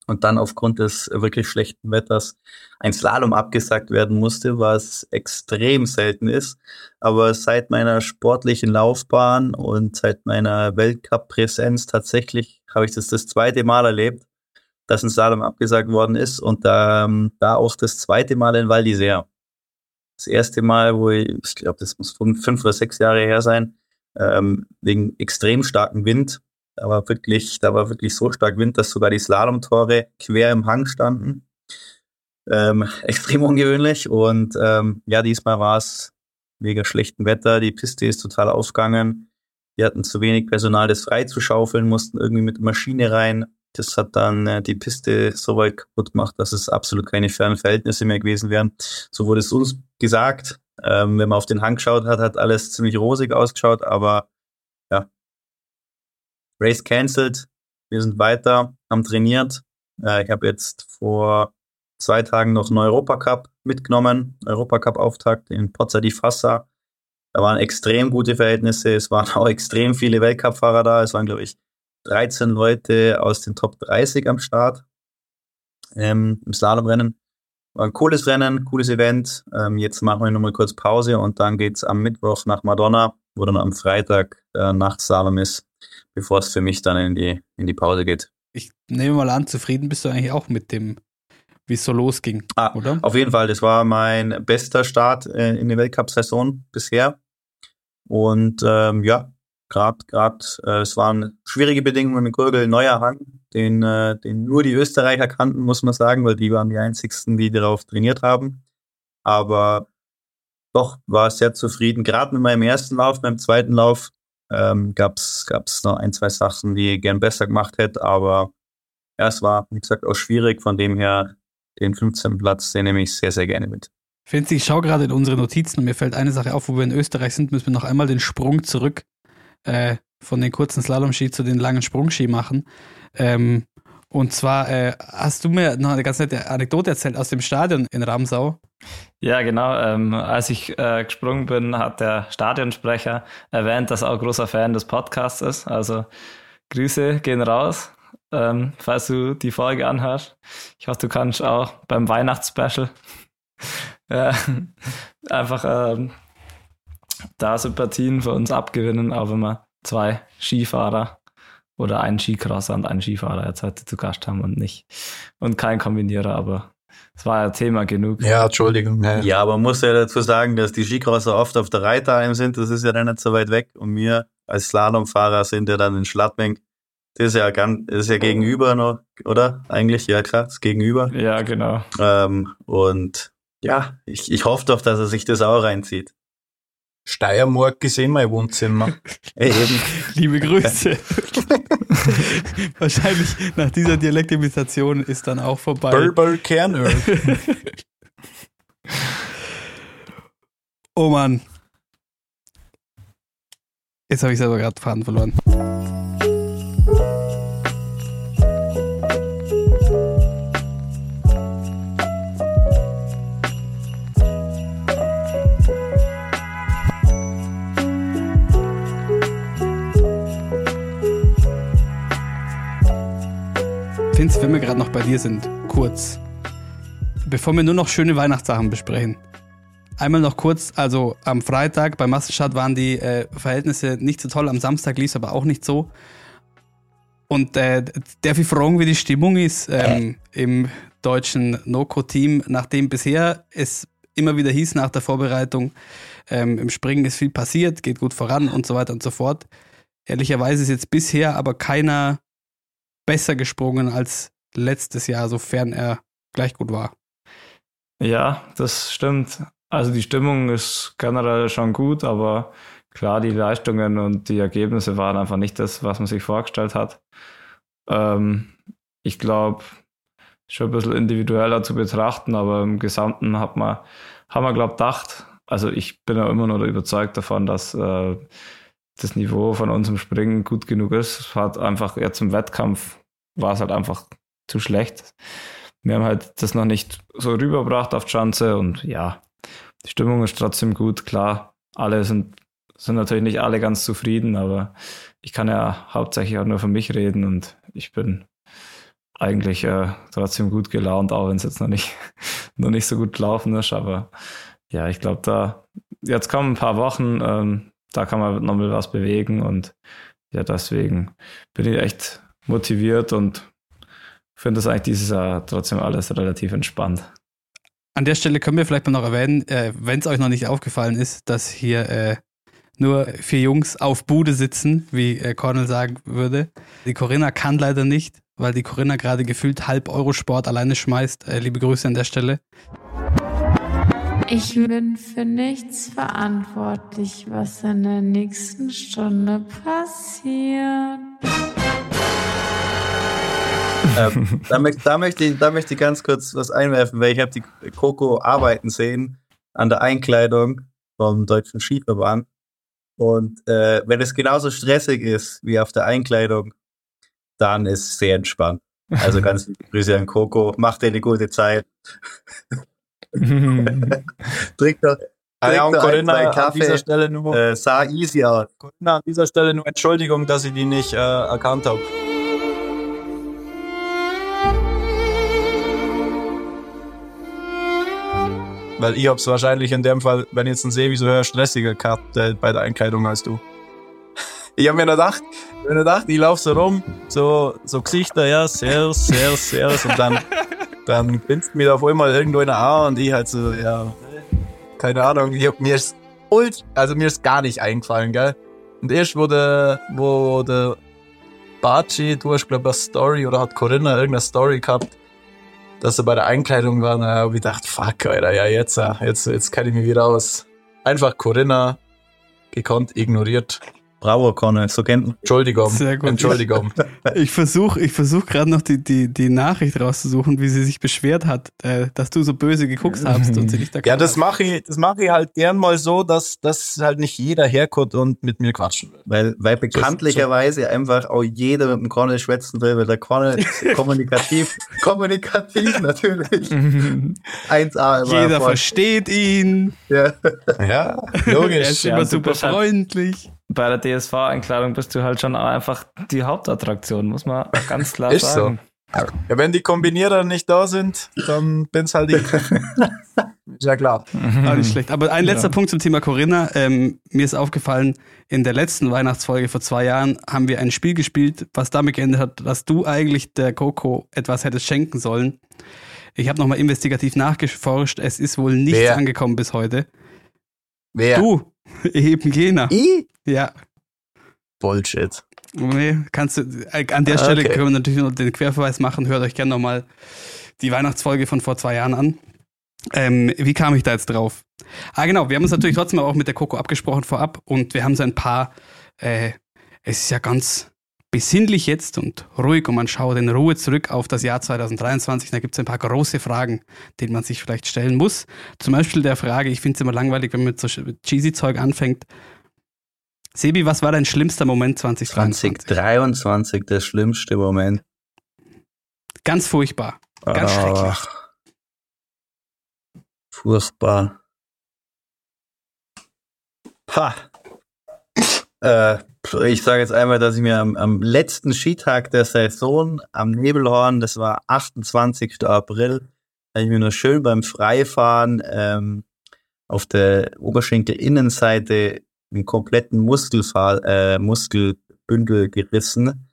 und dann aufgrund des wirklich schlechten Wetters ein Slalom abgesagt werden musste, was extrem selten ist. Aber seit meiner sportlichen Laufbahn und seit meiner Weltcup-Präsenz tatsächlich habe ich das das zweite Mal erlebt, dass ein Slalom abgesagt worden ist und ähm, da auch das zweite Mal in Val d'Isère. Das erste Mal, wo ich, ich glaube, das muss fünf oder sechs Jahre her sein, ähm, wegen extrem starken Wind da war wirklich, da war wirklich so stark Wind, dass sogar die Slalomtore quer im Hang standen. Ähm, extrem ungewöhnlich. Und ähm, ja, diesmal war es mega schlechten Wetter. Die Piste ist total aufgegangen. Die hatten zu wenig Personal, das frei zu schaufeln, mussten irgendwie mit Maschine rein. Das hat dann äh, die Piste so weit kaputt gemacht, dass es absolut keine fairen Verhältnisse mehr gewesen wären. So wurde es uns gesagt. Ähm, wenn man auf den Hang geschaut hat, hat alles ziemlich rosig ausgeschaut, aber Race cancelled. Wir sind weiter, haben trainiert. Äh, ich habe jetzt vor zwei Tagen noch einen Europacup mitgenommen. Europacup-Auftakt in Pozza di Fassa. Da waren extrem gute Verhältnisse. Es waren auch extrem viele Weltcup-Fahrer da. Es waren, glaube ich, 13 Leute aus den Top 30 am Start ähm, im Slalomrennen. War ein cooles Rennen, cooles Event. Ähm, jetzt machen wir nochmal kurz Pause und dann geht's am Mittwoch nach Madonna, wo dann am Freitag äh, Nachtslalom ist bevor es für mich dann in die, in die Pause geht. Ich nehme mal an, zufrieden bist du eigentlich auch mit dem, wie es so losging, ah, oder? Auf jeden Fall, das war mein bester Start äh, in die Weltcup-Saison bisher. Und ähm, ja, gerade, gerade, äh, es waren schwierige Bedingungen in Gurgel, neuer Hang, den, äh, den nur die Österreicher kannten, muss man sagen, weil die waren die einzigsten, die darauf trainiert haben. Aber doch war sehr zufrieden, gerade mit meinem ersten Lauf, meinem zweiten Lauf ähm, gab es noch ein, zwei Sachen, die ich gern besser gemacht hätte, aber ja, es war, wie gesagt, auch schwierig. Von dem her, den 15. Platz, den nehme ich sehr, sehr gerne mit. Finzi, ich schaue gerade in unsere Notizen und mir fällt eine Sache auf, wo wir in Österreich sind, müssen wir noch einmal den Sprung zurück äh, von den kurzen Slalom-Ski zu den langen Sprungski machen. Ähm, und zwar äh, hast du mir noch eine ganz nette Anekdote erzählt aus dem Stadion in Ramsau. Ja, genau. Ähm, als ich äh, gesprungen bin, hat der Stadionsprecher erwähnt, dass er auch großer Fan des Podcasts ist. Also Grüße gehen raus, ähm, falls du die Folge anhörst. Ich hoffe, du kannst auch beim Weihnachtsspecial äh, einfach ähm, da Sympathien für uns abgewinnen, auch wenn wir zwei Skifahrer oder einen Skicrosser und einen Skifahrer jetzt heute zu Gast haben und nicht und kein Kombinierer, aber das war ja Thema genug. Ja, Entschuldigung. Ja, ja aber man muss ja dazu sagen, dass die Skicrosser oft auf der Reiterheim sind. Das ist ja dann nicht so weit weg. Und wir als Slalomfahrer sind ja dann in Schlattmenk. Das ist ja ganz, das ist ja gegenüber noch, oder? Eigentlich, ja klar, das Gegenüber. Ja, genau. Ähm, und ja, ich, ich hoffe doch, dass er sich das auch reinzieht. Steiermark ist eh mein Wohnzimmer. Eben. Liebe Grüße. Wahrscheinlich nach dieser Dialektimitation ist dann auch vorbei. Kerner. oh Mann. Jetzt habe ich selber gerade Faden verloren. Vince, wenn wir gerade noch bei dir sind, kurz. Bevor wir nur noch schöne Weihnachtssachen besprechen. Einmal noch kurz, also am Freitag bei Massenstart waren die äh, Verhältnisse nicht so toll, am Samstag lief es aber auch nicht so. Und äh, darf ich fragen, wie die Stimmung ist ähm, im deutschen Noco-Team, nachdem bisher es immer wieder hieß nach der Vorbereitung, ähm, im Springen ist viel passiert, geht gut voran und so weiter und so fort. Ehrlicherweise ist jetzt bisher aber keiner besser gesprungen als letztes Jahr, sofern er gleich gut war. Ja, das stimmt. Also die Stimmung ist generell schon gut, aber klar, die Leistungen und die Ergebnisse waren einfach nicht das, was man sich vorgestellt hat. Ähm, ich glaube, schon ein bisschen individueller zu betrachten, aber im Gesamten hat man, haben wir, glaube ich, gedacht, also ich bin ja immer noch überzeugt davon, dass äh, das Niveau von uns im Springen gut genug ist. Es hat einfach jetzt im Wettkampf war es halt einfach zu schlecht. Wir haben halt das noch nicht so rübergebracht auf Chance und ja, die Stimmung ist trotzdem gut. Klar, alle sind, sind natürlich nicht alle ganz zufrieden, aber ich kann ja hauptsächlich auch nur für mich reden und ich bin eigentlich äh, trotzdem gut gelaunt, auch wenn es jetzt noch nicht, noch nicht so gut gelaufen ist. Aber ja, ich glaube, da jetzt kommen ein paar Wochen, ähm, da kann man nochmal was bewegen und ja, deswegen bin ich echt motiviert und finde das eigentlich dieses Jahr trotzdem alles relativ entspannt. An der Stelle können wir vielleicht mal noch erwähnen, äh, wenn es euch noch nicht aufgefallen ist, dass hier äh, nur vier Jungs auf Bude sitzen, wie äh, Cornel sagen würde. Die Corinna kann leider nicht, weil die Corinna gerade gefühlt halb Eurosport alleine schmeißt. Äh, liebe Grüße an der Stelle. Ich bin für nichts verantwortlich, was in der nächsten Stunde passiert. ähm, da, möchte, da, möchte ich, da möchte ich ganz kurz was einwerfen, weil ich habe die Coco arbeiten sehen an der Einkleidung vom Deutschen Skiverband. Und äh, wenn es genauso stressig ist wie auf der Einkleidung, dann ist es sehr entspannt. Also ganz liebe Grüße an Coco, macht dir eine gute Zeit. Trink doch, Ah ja, und Corinna, an Kaffee. dieser Stelle nur, äh, sah easy aus. Corinna, an dieser Stelle nur Entschuldigung, dass ich die nicht äh, erkannt habe. Weil ich hab's wahrscheinlich in dem Fall, wenn ich jetzt einen sehe, wie so höher stressiger gehabt äh, bei der Einkleidung als du. Ich hab mir nur gedacht, ich hab mir nur gedacht, ich lauf so rum, so, so Gesichter, ja, sehr, sehr, sehr, und dann, dann bindet mir auf einmal irgendwo in der A und ich halt so, ja, keine Ahnung, ich hab, mir ist ult, also mir ist gar nicht eingefallen, gell. Und erst der, wo der Baci, du hast glaub ich eine Story oder hat Corinna irgendeine Story gehabt, dass er bei der Einkleidung war, da hab ich gedacht, fuck, Alter, ja jetzt, äh, jetzt, jetzt kann ich mich wieder aus. Einfach Corinna gekonnt ignoriert. Bravo, Connor, so kennt Entschuldigung. Sehr gut. Entschuldigung. Ich versuche ich versuch gerade noch die, die, die Nachricht rauszusuchen, wie sie sich beschwert hat, äh, dass du so böse geguckt hast und sie nicht Ja, das mache ich, das mache ich halt gern mal so, dass, dass halt nicht jeder herkommt und mit mir quatschen will. Weil, weil bekanntlicherweise einfach auch jeder mit dem Cornel schwätzen will, weil der Cornel ist kommunikativ, kommunikativ natürlich. 1A immer Jeder Erfolg. versteht ihn. Ja. Ja, Er logisch. ist Ja, immer super halt- freundlich. Bei der DSV-Einkleidung bist du halt schon einfach die Hauptattraktion, muss man ganz klar Ist so. sagen. Ja, wenn die Kombinierer nicht da sind, dann bin's halt ich. Ist ja klar. Ah, nicht schlecht. Aber ein letzter Ja. Punkt zum Thema Corinna. Ähm, mir ist aufgefallen, in der letzten Weihnachtsfolge vor zwei Jahren haben wir ein Spiel gespielt, was damit geendet hat, dass du eigentlich der Coco etwas hättest schenken sollen. Ich habe nochmal investigativ nachgeforscht. Es ist wohl nichts Wer? angekommen bis heute. Wer? Du, eben jener. I? Ja. Bullshit. Nee, kannst du, äh, an der Stelle Okay. können wir natürlich noch den Querverweis machen. Hört euch gerne nochmal die Weihnachtsfolge von vor zwei Jahren an. Ähm, wie kam ich da jetzt drauf? Ah, genau, wir haben uns natürlich trotzdem auch mit der Coco abgesprochen vorab und wir haben so ein paar, äh, es ist ja ganz besinnlich jetzt und ruhig und man schaut in Ruhe zurück auf das Jahr 2023. Da gibt es ein paar große Fragen, denen man sich vielleicht stellen muss. Zum Beispiel der Frage, ich finde es immer langweilig, wenn man mit so cheesy Zeug anfängt. Sebi, was war dein schlimmster Moment 2023? 2023, der schlimmste Moment. Ganz furchtbar. Ganz schrecklich. Ach, Furchtbar. Ha. Äh, ich sage jetzt einmal, dass ich mir am, am letzten Skitag der Saison am Nebelhorn, das war 28. April, habe ich mir nur schön beim Freifahren ähm, auf der Oberschenkelinnenseite einen kompletten Muskelfahr äh, Muskelbündel gerissen.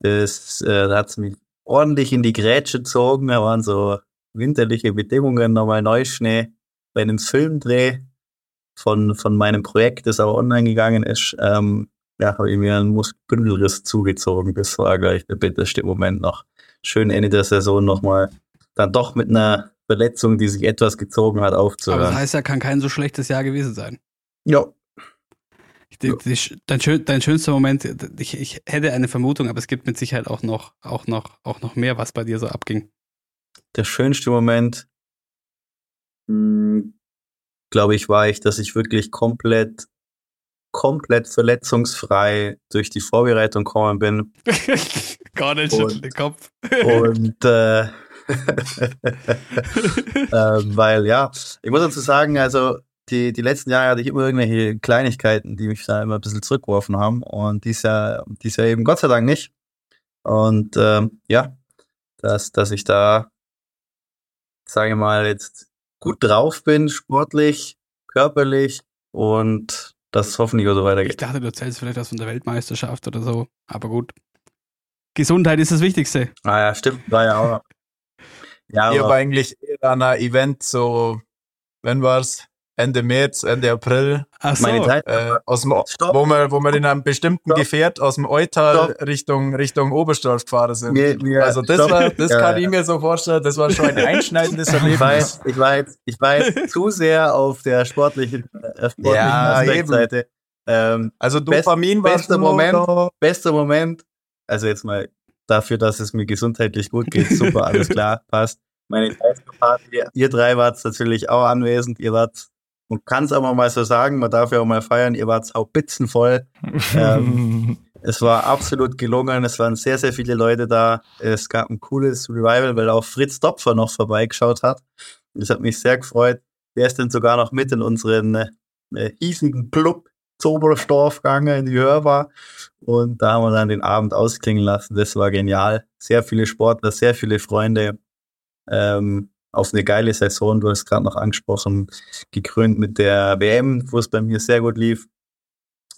Das äh, da hat's mich ordentlich in die Grätsche gezogen. Da waren so winterliche Bedingungen, nochmal Neuschnee bei einem Filmdreh von, von meinem Projekt, das aber online gegangen ist. Ähm, ja, habe ich mir einen Muskelbündelriss zugezogen. Das war gleich der bitterste Moment noch. Schön Ende der Saison nochmal dann doch mit einer Verletzung, die sich etwas gezogen hat, Aber aufzuhören. das heißt ja, kann kein so schlechtes Jahr gewesen sein. ja, Die, die, dein, schön, dein schönster Moment, ich, ich hätte eine Vermutung, aber es gibt mit Sicherheit auch noch, auch noch, auch noch mehr, was bei dir so abging. der schönste Moment, glaube ich, war ich, dass ich wirklich komplett, komplett verletzungsfrei durch die Vorbereitung gekommen bin. Gar nicht schütteln den Kopf. Und äh, ähm, weil ja, ich muss dazu sagen, also die, die letzten Jahre hatte ich immer irgendwelche Kleinigkeiten, die mich da immer ein bisschen zurückgeworfen haben. Und dies Jahr, dies Jahr eben Gott sei Dank nicht. Und ähm, ja, dass, dass ich da, sage ich mal, jetzt gut drauf bin, sportlich, körperlich und dass es hoffentlich auch so Ich weitergeht. dachte, du erzählst vielleicht was von der Weltmeisterschaft oder so, aber gut. Gesundheit ist das Wichtigste. Ah ja, stimmt, war ja auch. Ja, Ich habe aber, eigentlich eher an einem Event so, wenn war's? Ende März, Ende April, Ach so. meine Zeit, äh, aus dem, Stopp. wo wir, wo wir in einem bestimmten Stopp. Gefährt aus dem Eutal Stopp. Richtung, Richtung Oberstdorf gefahren sind. Mir- mir- also das, war, das Ja, kann ja. ich mir so vorstellen, das war schon ein einschneidendes Ich Erlebnis. weiß, ich war jetzt, ich jetzt zu sehr auf der sportlichen, äh, sportlichen Ja, Aspektseite. Ähm, Also Best- Dopamin war bester nur Moment. bester Moment, also jetzt mal dafür, dass es mir gesundheitlich gut geht, super, alles klar, passt. Meine Party, ihr drei wart natürlich auch anwesend, ihr wart, man kann es aber mal so sagen, man darf ja auch mal feiern, ihr wart haubitzenvoll. Ähm, Es war absolut gelungen. Es waren sehr, sehr viele Leute da. Es gab ein cooles Revival, weil auch Fritz Dopfer noch vorbeigeschaut hat. Das hat mich sehr gefreut. Der ist dann sogar noch mit in unseren äh, hiesigen Club Zoberstorf gegangen in die Hörbar. Und da haben wir dann den Abend ausklingen lassen. Das war genial. Sehr viele Sportler, sehr viele Freunde. Ähm, auf eine geile Saison, du hast gerade noch angesprochen, gekrönt mit der WM, wo es bei mir sehr gut lief.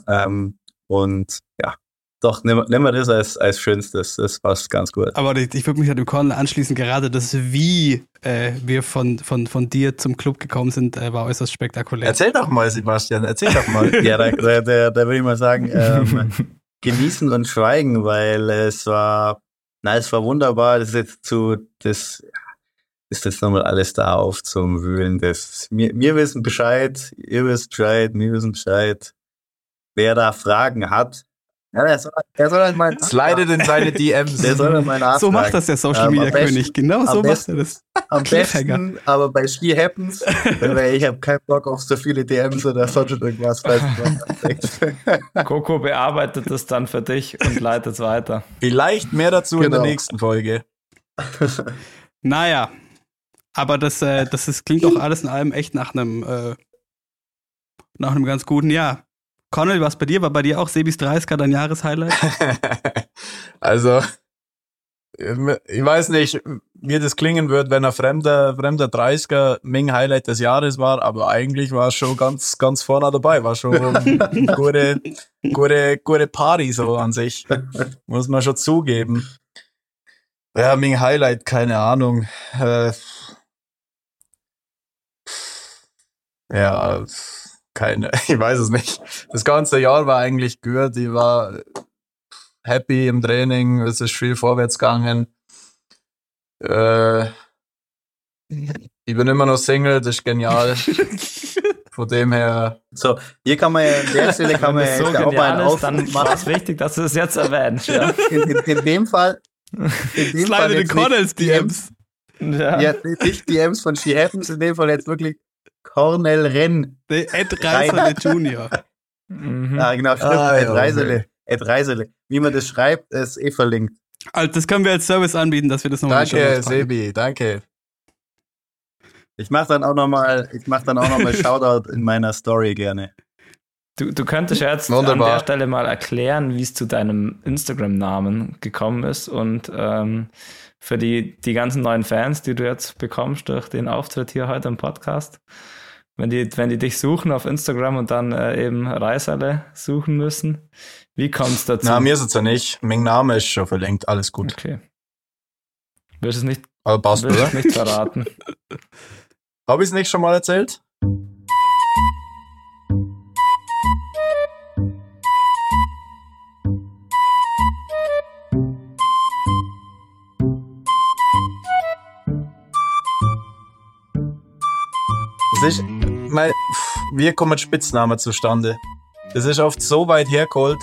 Ähm, und ja, doch, nehmen wir- das als, als Schönstes. Das passt ganz gut. Aber ich, ich würde mich an dem Cornel anschließen, gerade das, wie äh, wir von, von, von dir zum Club gekommen sind, äh, war äußerst spektakulär. Erzähl doch mal, Sebastian, erzähl doch mal. Ja, da, da, da, da würde ich mal sagen, ähm, genießen und schweigen, weil es war, na, es war wunderbar. Das ist jetzt zu, das ist jetzt nochmal alles da auf zum Wühlen. Das, wir, wir wissen Bescheid, ihr wisst Bescheid, wir wissen Bescheid. Wer da Fragen hat, ja, der soll, der soll halt mal Slidet in seine DMs. Der soll halt mal nachfragen. so macht das der Social Ähm, Media am besten- König. Genau so macht besten- er das. Am besten, aber bei Ski Happens, weil ich habe keinen Bock auf so viele DMs oder sonst irgendwas. Coco bearbeitet das dann für dich und leitet es weiter. Vielleicht mehr dazu in der Genau. nächsten Folge. Naja, aber das, äh, das ist, klingt doch alles in allem echt nach einem, äh, nach einem ganz guten Jahr. Connell, was bei dir? War bei dir auch Sebis 30er dein Jahreshighlight? also, ich weiß nicht, wie das klingen wird, wenn ein fremder, fremder 30er Ming Highlight des Jahres war, aber eigentlich war es schon ganz, ganz vorne dabei, war schon eine gute, gute, gute Party so an sich. Muss man schon zugeben. Ja, Ming Highlight, keine Ahnung. Äh, ja, keine, ich weiß es nicht. Das ganze Jahr war eigentlich gut. Ich war happy im Training, es ist viel vorwärts gegangen. Äh, ich bin immer noch Single, das ist genial. Von dem her, So, hier kann man ja, an der Stelle kann man ja das so auch mal einen ist, dann war es wichtig, dass du es jetzt erwähnst. Ja. In, in, in dem Fall, in dem Fall Slide in jetzt Connells nicht DMs. Ja. Ja, nicht DMs von She Happens, in dem Fall jetzt wirklich Cornell Renn. Ed Reiserle Junior. Mhm. Ah, genau, stimmt. Ah, Ed ja, Reisele. Ed Reisele. Wie man das schreibt, ist eh verlinkt. Also das können wir als Service anbieten, dass wir das nochmal danke Sebi, danke. Ich mache dann auch nochmal, ich mache dann auch nochmal Shoutout in meiner Story gerne. Du, du könntest jetzt Wunderbar. an der Stelle mal erklären, wie es zu deinem Instagram-Namen gekommen ist und ähm, für die, die ganzen neuen Fans, die du jetzt bekommst durch den Auftritt hier heute im Podcast, wenn die, wenn die dich suchen auf Instagram und dann äh, eben Reiserle suchen müssen, wie kommt es dazu? Na, mir ist es ja nicht. Mein Name ist schon verlinkt, alles gut. Okay. Willst du es nicht, passt, willst es nicht verraten? Habe ich es nicht schon mal erzählt? Ist, mein, wie kommen Spitznamen zustande? Das ist oft so weit hergeholt.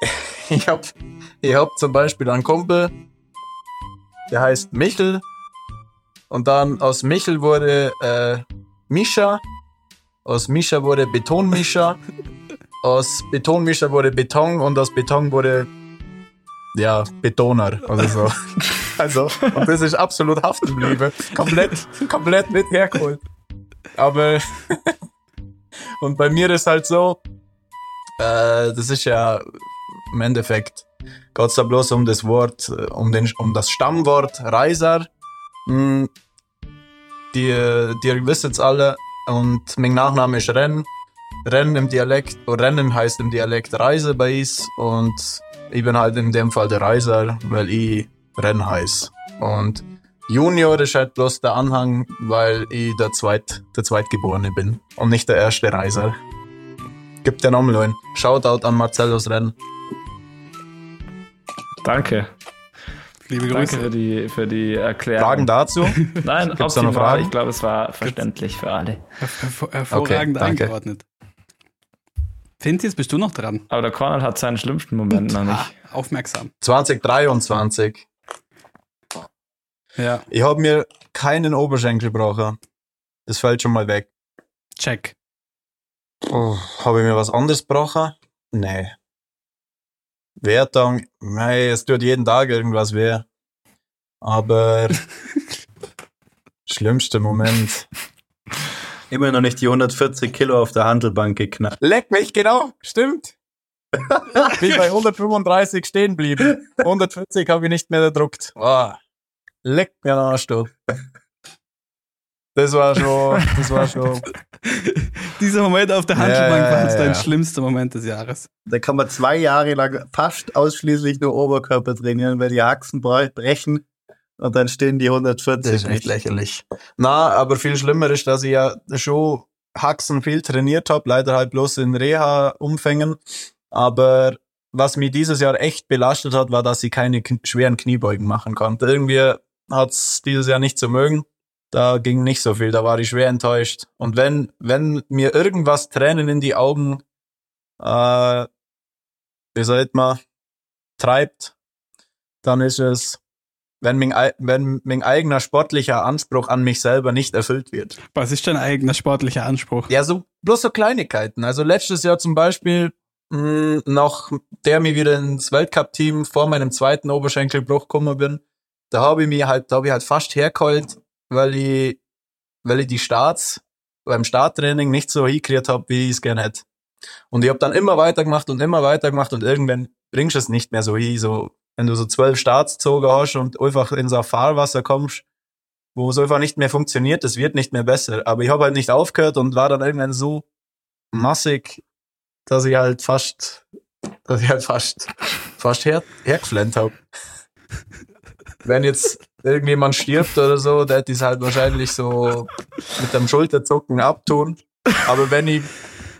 Ich hab, ich hab zum Beispiel einen Kumpel, der heißt Michel. Und dann aus Michel wurde äh, Mischa. Aus Mischa wurde Betonmischa. Aus Betonmischer wurde Beton und aus Beton wurde ja Betoner oder so. also, und das ist absolut haften geblieben. Komplett, komplett mit hergeholt. Aber und bei mir ist halt so, äh, das ist ja im Endeffekt geht es da bloß um das Wort, äh, um, den, um das Stammwort Reiser. Hm, die, die wissen es alle. Und mein Nachname ist Renn. Renn im Dialekt, Rennen heißt im Dialekt Reise bei uns. Und ich bin halt in dem Fall der Reiser, weil ich Renn heiß. Und Junior ist halt bloß der Anhang, weil ich der, Zweit, der Zweitgeborene bin und nicht der erste Reiser. Gibt ja nochmal einen. Shoutout an Marcellus Renn. Danke. Liebe Danke Grüße. für die, für die Erklärung. Fragen dazu? Nein, Gibt's da noch. Fragen? Ich glaube, es war verständlich für alle. Hervor hervorragend Okay, danke. eingeordnet. Finzi, jetzt bist du noch dran. Aber der Cornel hat seinen schlimmsten Moment noch Ah, nicht. aufmerksam. 2023. Ja, Ich habe mir keinen Oberschenkel gebrochen. Das fällt schon mal weg. check. Oh, habe ich mir was anderes gebrochen? Nee. Wertung? Nee, es tut jeden Tag irgendwas weh. Aber schlimmster Moment. Immer noch nicht die 140 Kilo auf der Handelbank geknackt. Leck mich, genau, stimmt. Bin bei 135 stehen geblieben. 140 habe ich nicht mehr gedruckt. Oh, leck mir den Arsch, du. Das war schon, das war schon. Dieser Moment auf der Handelbank ja, war jetzt ja, dein ja. schlimmster Moment des Jahres. Da kann man zwei Jahre lang fast ausschließlich nur Oberkörper trainieren, weil die Achsen bre- brechen und dann stehen die 140. Das ist echt lächerlich. Na, aber viel schlimmer ist, dass ich ja schon Haxen viel trainiert habe, leider halt bloß in Reha-Umfängen. Aber was mich dieses Jahr echt belastet hat, war, dass ich keine schweren Kniebeugen machen konnte. Irgendwie hat's dieses Jahr nicht so mögen. Da ging nicht so viel, da war ich schwer enttäuscht. Und wenn, wenn mir irgendwas Tränen in die Augen, äh, wie sagt man, treibt, dann ist es, wenn mein, ei- wenn mein eigener sportlicher Anspruch an mich selber nicht erfüllt wird. Was ist dein eigener sportlicher Anspruch? Ja, so bloß so Kleinigkeiten. Also letztes Jahr zum Beispiel mh, noch, der mir wieder ins Weltcup-Team vor meinem zweiten Oberschenkelbruch gekommen bin, da habe ich mich halt, da habe ich halt fast hergeholt, weil ich, weil ich die Starts beim Starttraining nicht so hingekriegt habe, wie ich es gerne hätte. Und ich habe dann immer weitergemacht und immer weitergemacht und irgendwann bringst du es nicht mehr so hin, so wenn du so zwölf Starts gezogen hast und einfach in so ein Fahrwasser kommst, wo es einfach nicht mehr funktioniert, es wird nicht mehr besser. Aber ich habe halt nicht aufgehört und war dann irgendwann so massig, dass ich halt fast, dass ich halt fast, fast her, hergeflennt habe. Wenn jetzt irgendjemand stirbt oder so, der hätte ich halt wahrscheinlich so mit dem Schulterzucken abtun. Aber wenn ich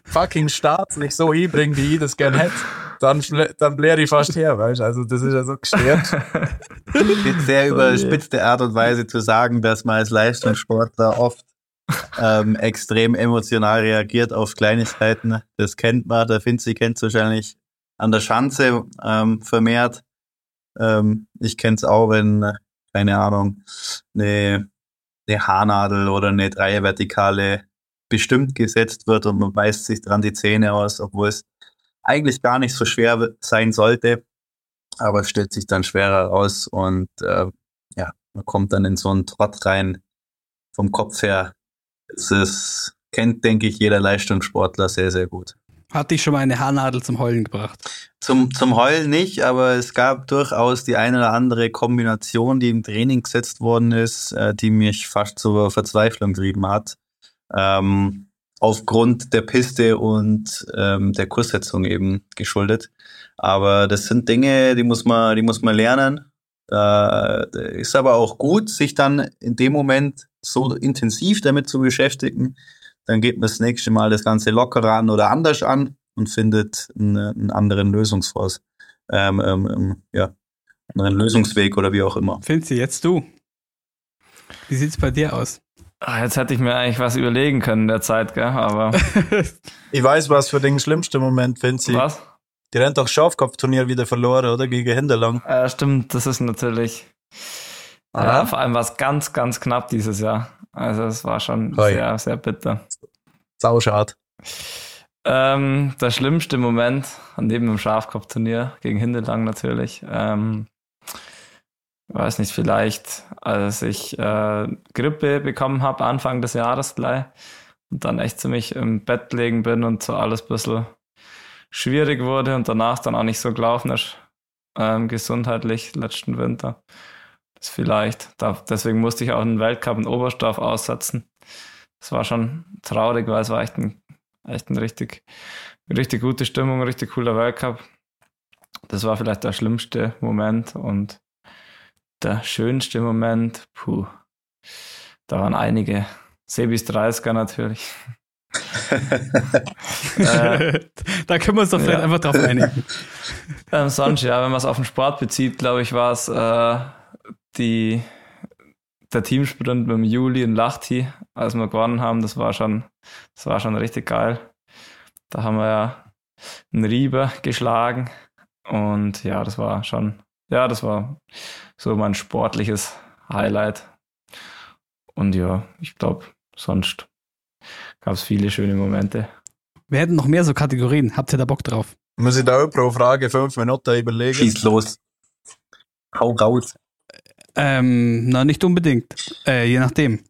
fucking Start nicht so hinbringe, wie ich das gern hätte, dann, dann bläre ich fast her, weißt du? Also das ist ja so gestört. Mit sehr überspitzte Art und Weise zu sagen, dass man als Leistungssportler oft ähm, extrem emotional reagiert auf Kleinigkeiten. Das kennt man, der Finzi kennt wahrscheinlich an der Schanze ähm, vermehrt. Ähm, ich kenne es auch, wenn, äh, keine Ahnung, eine, eine Haarnadel oder eine Dreiervertikale bestimmt gesetzt wird und man beißt sich dran die Zähne aus, obwohl es eigentlich gar nicht so schwer sein sollte aber es stellt sich dann schwerer raus und äh, ja, man kommt dann in so einen Trott rein vom Kopf her. Es ist, kennt, denke ich, jeder Leistungssportler sehr, sehr gut. Hat dich schon mal eine Haarnadel zum Heulen gebracht? Zum, zum Heulen nicht, aber es gab durchaus die eine oder andere Kombination, die im Training gesetzt worden ist, äh, die mich fast zur Verzweiflung getrieben hat. Ähm, aufgrund der Piste und ähm, der Kurssetzung eben geschuldet. Aber das sind Dinge, die muss man, die muss man lernen. Da ist aber auch gut, sich dann in dem Moment so intensiv damit zu beschäftigen. Dann geht man das nächste Mal das Ganze lockerer an oder anders an und findet einen, einen anderen Lösungsvors, ähm, ähm, ähm, ja, anderen Lösungsweg oder wie auch immer. Finzi, jetzt du. Wie sieht's bei dir aus? Ah, Jetzt hätte ich mir eigentlich was überlegen können in der Zeit, gell? Aber Ich weiß, was für den schlimmsten Moment sie. was? Die rennt doch Schafkopfturnier wieder verloren, oder? Gegen Hinterlang. Ja, stimmt, das ist natürlich. Ja, vor allem war es ganz, ganz knapp dieses Jahr. Also es war schon Oi. sehr, sehr bitter. Sauschad. Ähm, der schlimmste Moment neben dem Schafkopfturnier gegen Hindelang natürlich. Ähm, weiß nicht, vielleicht, als ich äh, Grippe bekommen habe, Anfang des Jahres gleich, und dann echt ziemlich im Bett legen bin und so alles ein bisschen schwierig wurde und danach dann auch nicht so gelaufen ist, ähm, gesundheitlich letzten Winter. Das vielleicht. Da, deswegen musste ich auch einen Weltcup in Oberstdorf aussetzen. Das war schon traurig, weil es war echt ein, echt ein richtig, richtig gute Stimmung, richtig cooler Weltcup. Das war vielleicht der schlimmste Moment und der schönste Moment, puh, da waren einige. Sebis 30er natürlich. Äh, da können wir uns doch vielleicht ja. einfach drauf einigen. Ähm, sonst, ja, wenn man es auf den Sport bezieht, glaube ich, war es äh, die, der Teamsprint mit dem Juli in Lahti, als wir gewonnen haben. Das war schon, das war schon richtig geil. Da haben wir ja einen Rieber geschlagen. Und ja, das war schon, ja, das war so mein sportliches Highlight. Und ja, ich glaube, sonst gab es viele schöne Momente. Wir hätten noch mehr so Kategorien. Habt ihr da Bock drauf? Muss ich da auch pro Frage fünf Minuten überlegen? Schieß los. Hau raus. Ähm, na, nicht unbedingt. Äh, je nachdem.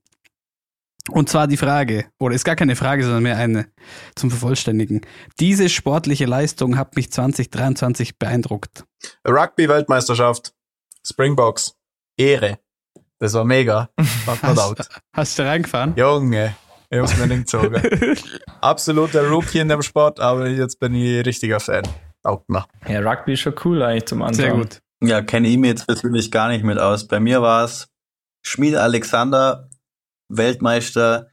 Und zwar die Frage, oder ist gar keine Frage, sondern mehr eine zum Vervollständigen. Diese sportliche Leistung hat mich 2023 beeindruckt. Rugby-Weltmeisterschaft. Springboks. Ehre. Das war mega. Hast, hast du reingefahren? Junge. Ich hab's mir nicht gezogen. Absoluter Rookie in dem Sport, aber jetzt bin ich richtiger Fan. Taugt mir. Ja, Rugby ist schon cool eigentlich zum Anschauen. Sehr gut. Ja, kenne ich mir jetzt persönlich gar nicht mit aus. Bei mir war es Schmied Alexander, Weltmeister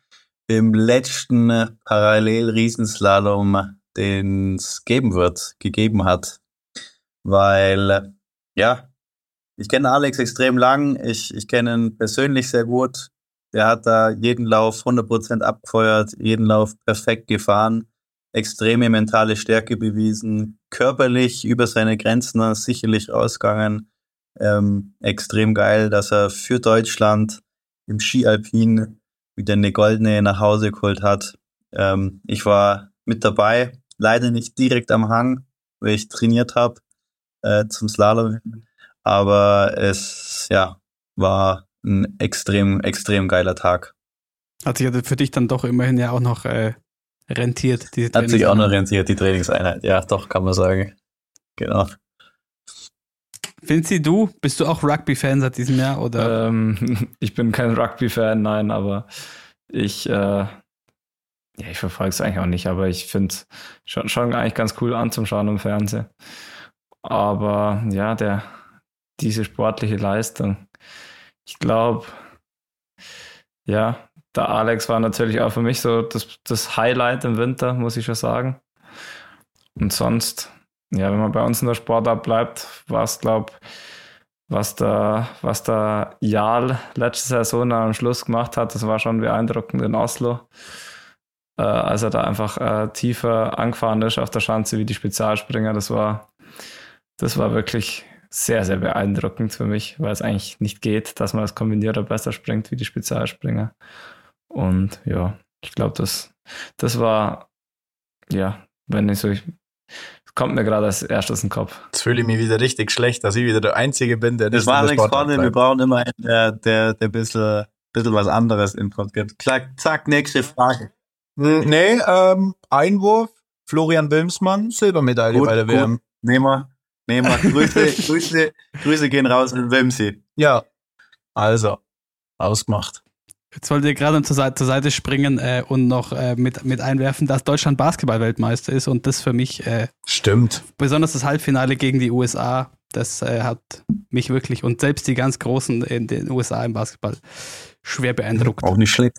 im letzten Parallel-Riesenslalom, den es geben wird, gegeben hat. Weil, ja, ich kenne Alex extrem lang, ich, ich kenne ihn persönlich sehr gut. Der hat da jeden Lauf 100% abgefeuert, jeden Lauf perfekt gefahren, extreme mentale Stärke bewiesen, körperlich über seine Grenzen sicherlich rausgegangen. Ähm, extrem geil, dass er für Deutschland im Ski Alpin wieder eine goldene nach Hause geholt hat. Ähm, ich war mit dabei, leider nicht direkt am Hang, weil ich trainiert habe äh, zum Slalom. Aber es ja war ein extrem, extrem geiler Tag. Hat sich ja für dich dann doch immerhin ja auch noch äh, rentiert. Diese Hat sich auch noch rentiert, die Trainingseinheit. Ja, doch, kann man sagen. Genau. Vinci, du, bist du auch Rugby-Fan seit diesem Jahr? Oder? Ähm, ich bin kein Rugby-Fan, nein, aber ich, äh, ja, ich verfolge es eigentlich auch nicht, aber ich finde es schon, schon eigentlich ganz cool anzuschauen im Fernsehen. Aber ja, der, diese sportliche Leistung, ich glaube, ja, der Alex war natürlich auch für mich so das, das Highlight im Winter, muss ich schon sagen. Und sonst, ja, wenn man bei uns in der Sportart bleibt, war es, glaube was der, was der Jarl letzte Saison am Schluss gemacht hat, das war schon beeindruckend in Oslo. Äh, als er da einfach äh, tiefer angefahren ist auf der Schanze wie die Spezialspringer, das war, das war wirklich sehr, sehr beeindruckend für mich, weil es eigentlich nicht geht, dass man als Kombinierer besser springt wie die Spezialspringer. Und ja, ich glaube, das, das war, ja, wenn ich so, ich, kommt mir gerade als erstes in den Kopf. Jetzt fühle ich mich wieder richtig schlecht, dass ich wieder der Einzige bin, der Das nicht in war der nichts vorne, wir brauchen immer einen, der, der, der ein bisschen, bisschen was anderes Input gibt. Klack, zack, nächste Frage. Hm, Nee, ähm, Einwurf. Florian Wilmsmann, Silbermedaille Gut, bei der gut. WM. Nehmen wir, nehmen wir. Grüße, Grüße, Grüße gehen raus in Wimsi. Ja. Also, ausgemacht. Jetzt wollt ihr gerade zur Seite, zur Seite springen äh, und noch äh, mit, mit einwerfen, dass Deutschland Basketball-Weltmeister ist und das für mich, äh, Stimmt. besonders das Halbfinale gegen die USA, das äh, hat mich wirklich und selbst die ganz Großen in den USA im Basketball schwer beeindruckt. Auch nicht schlecht.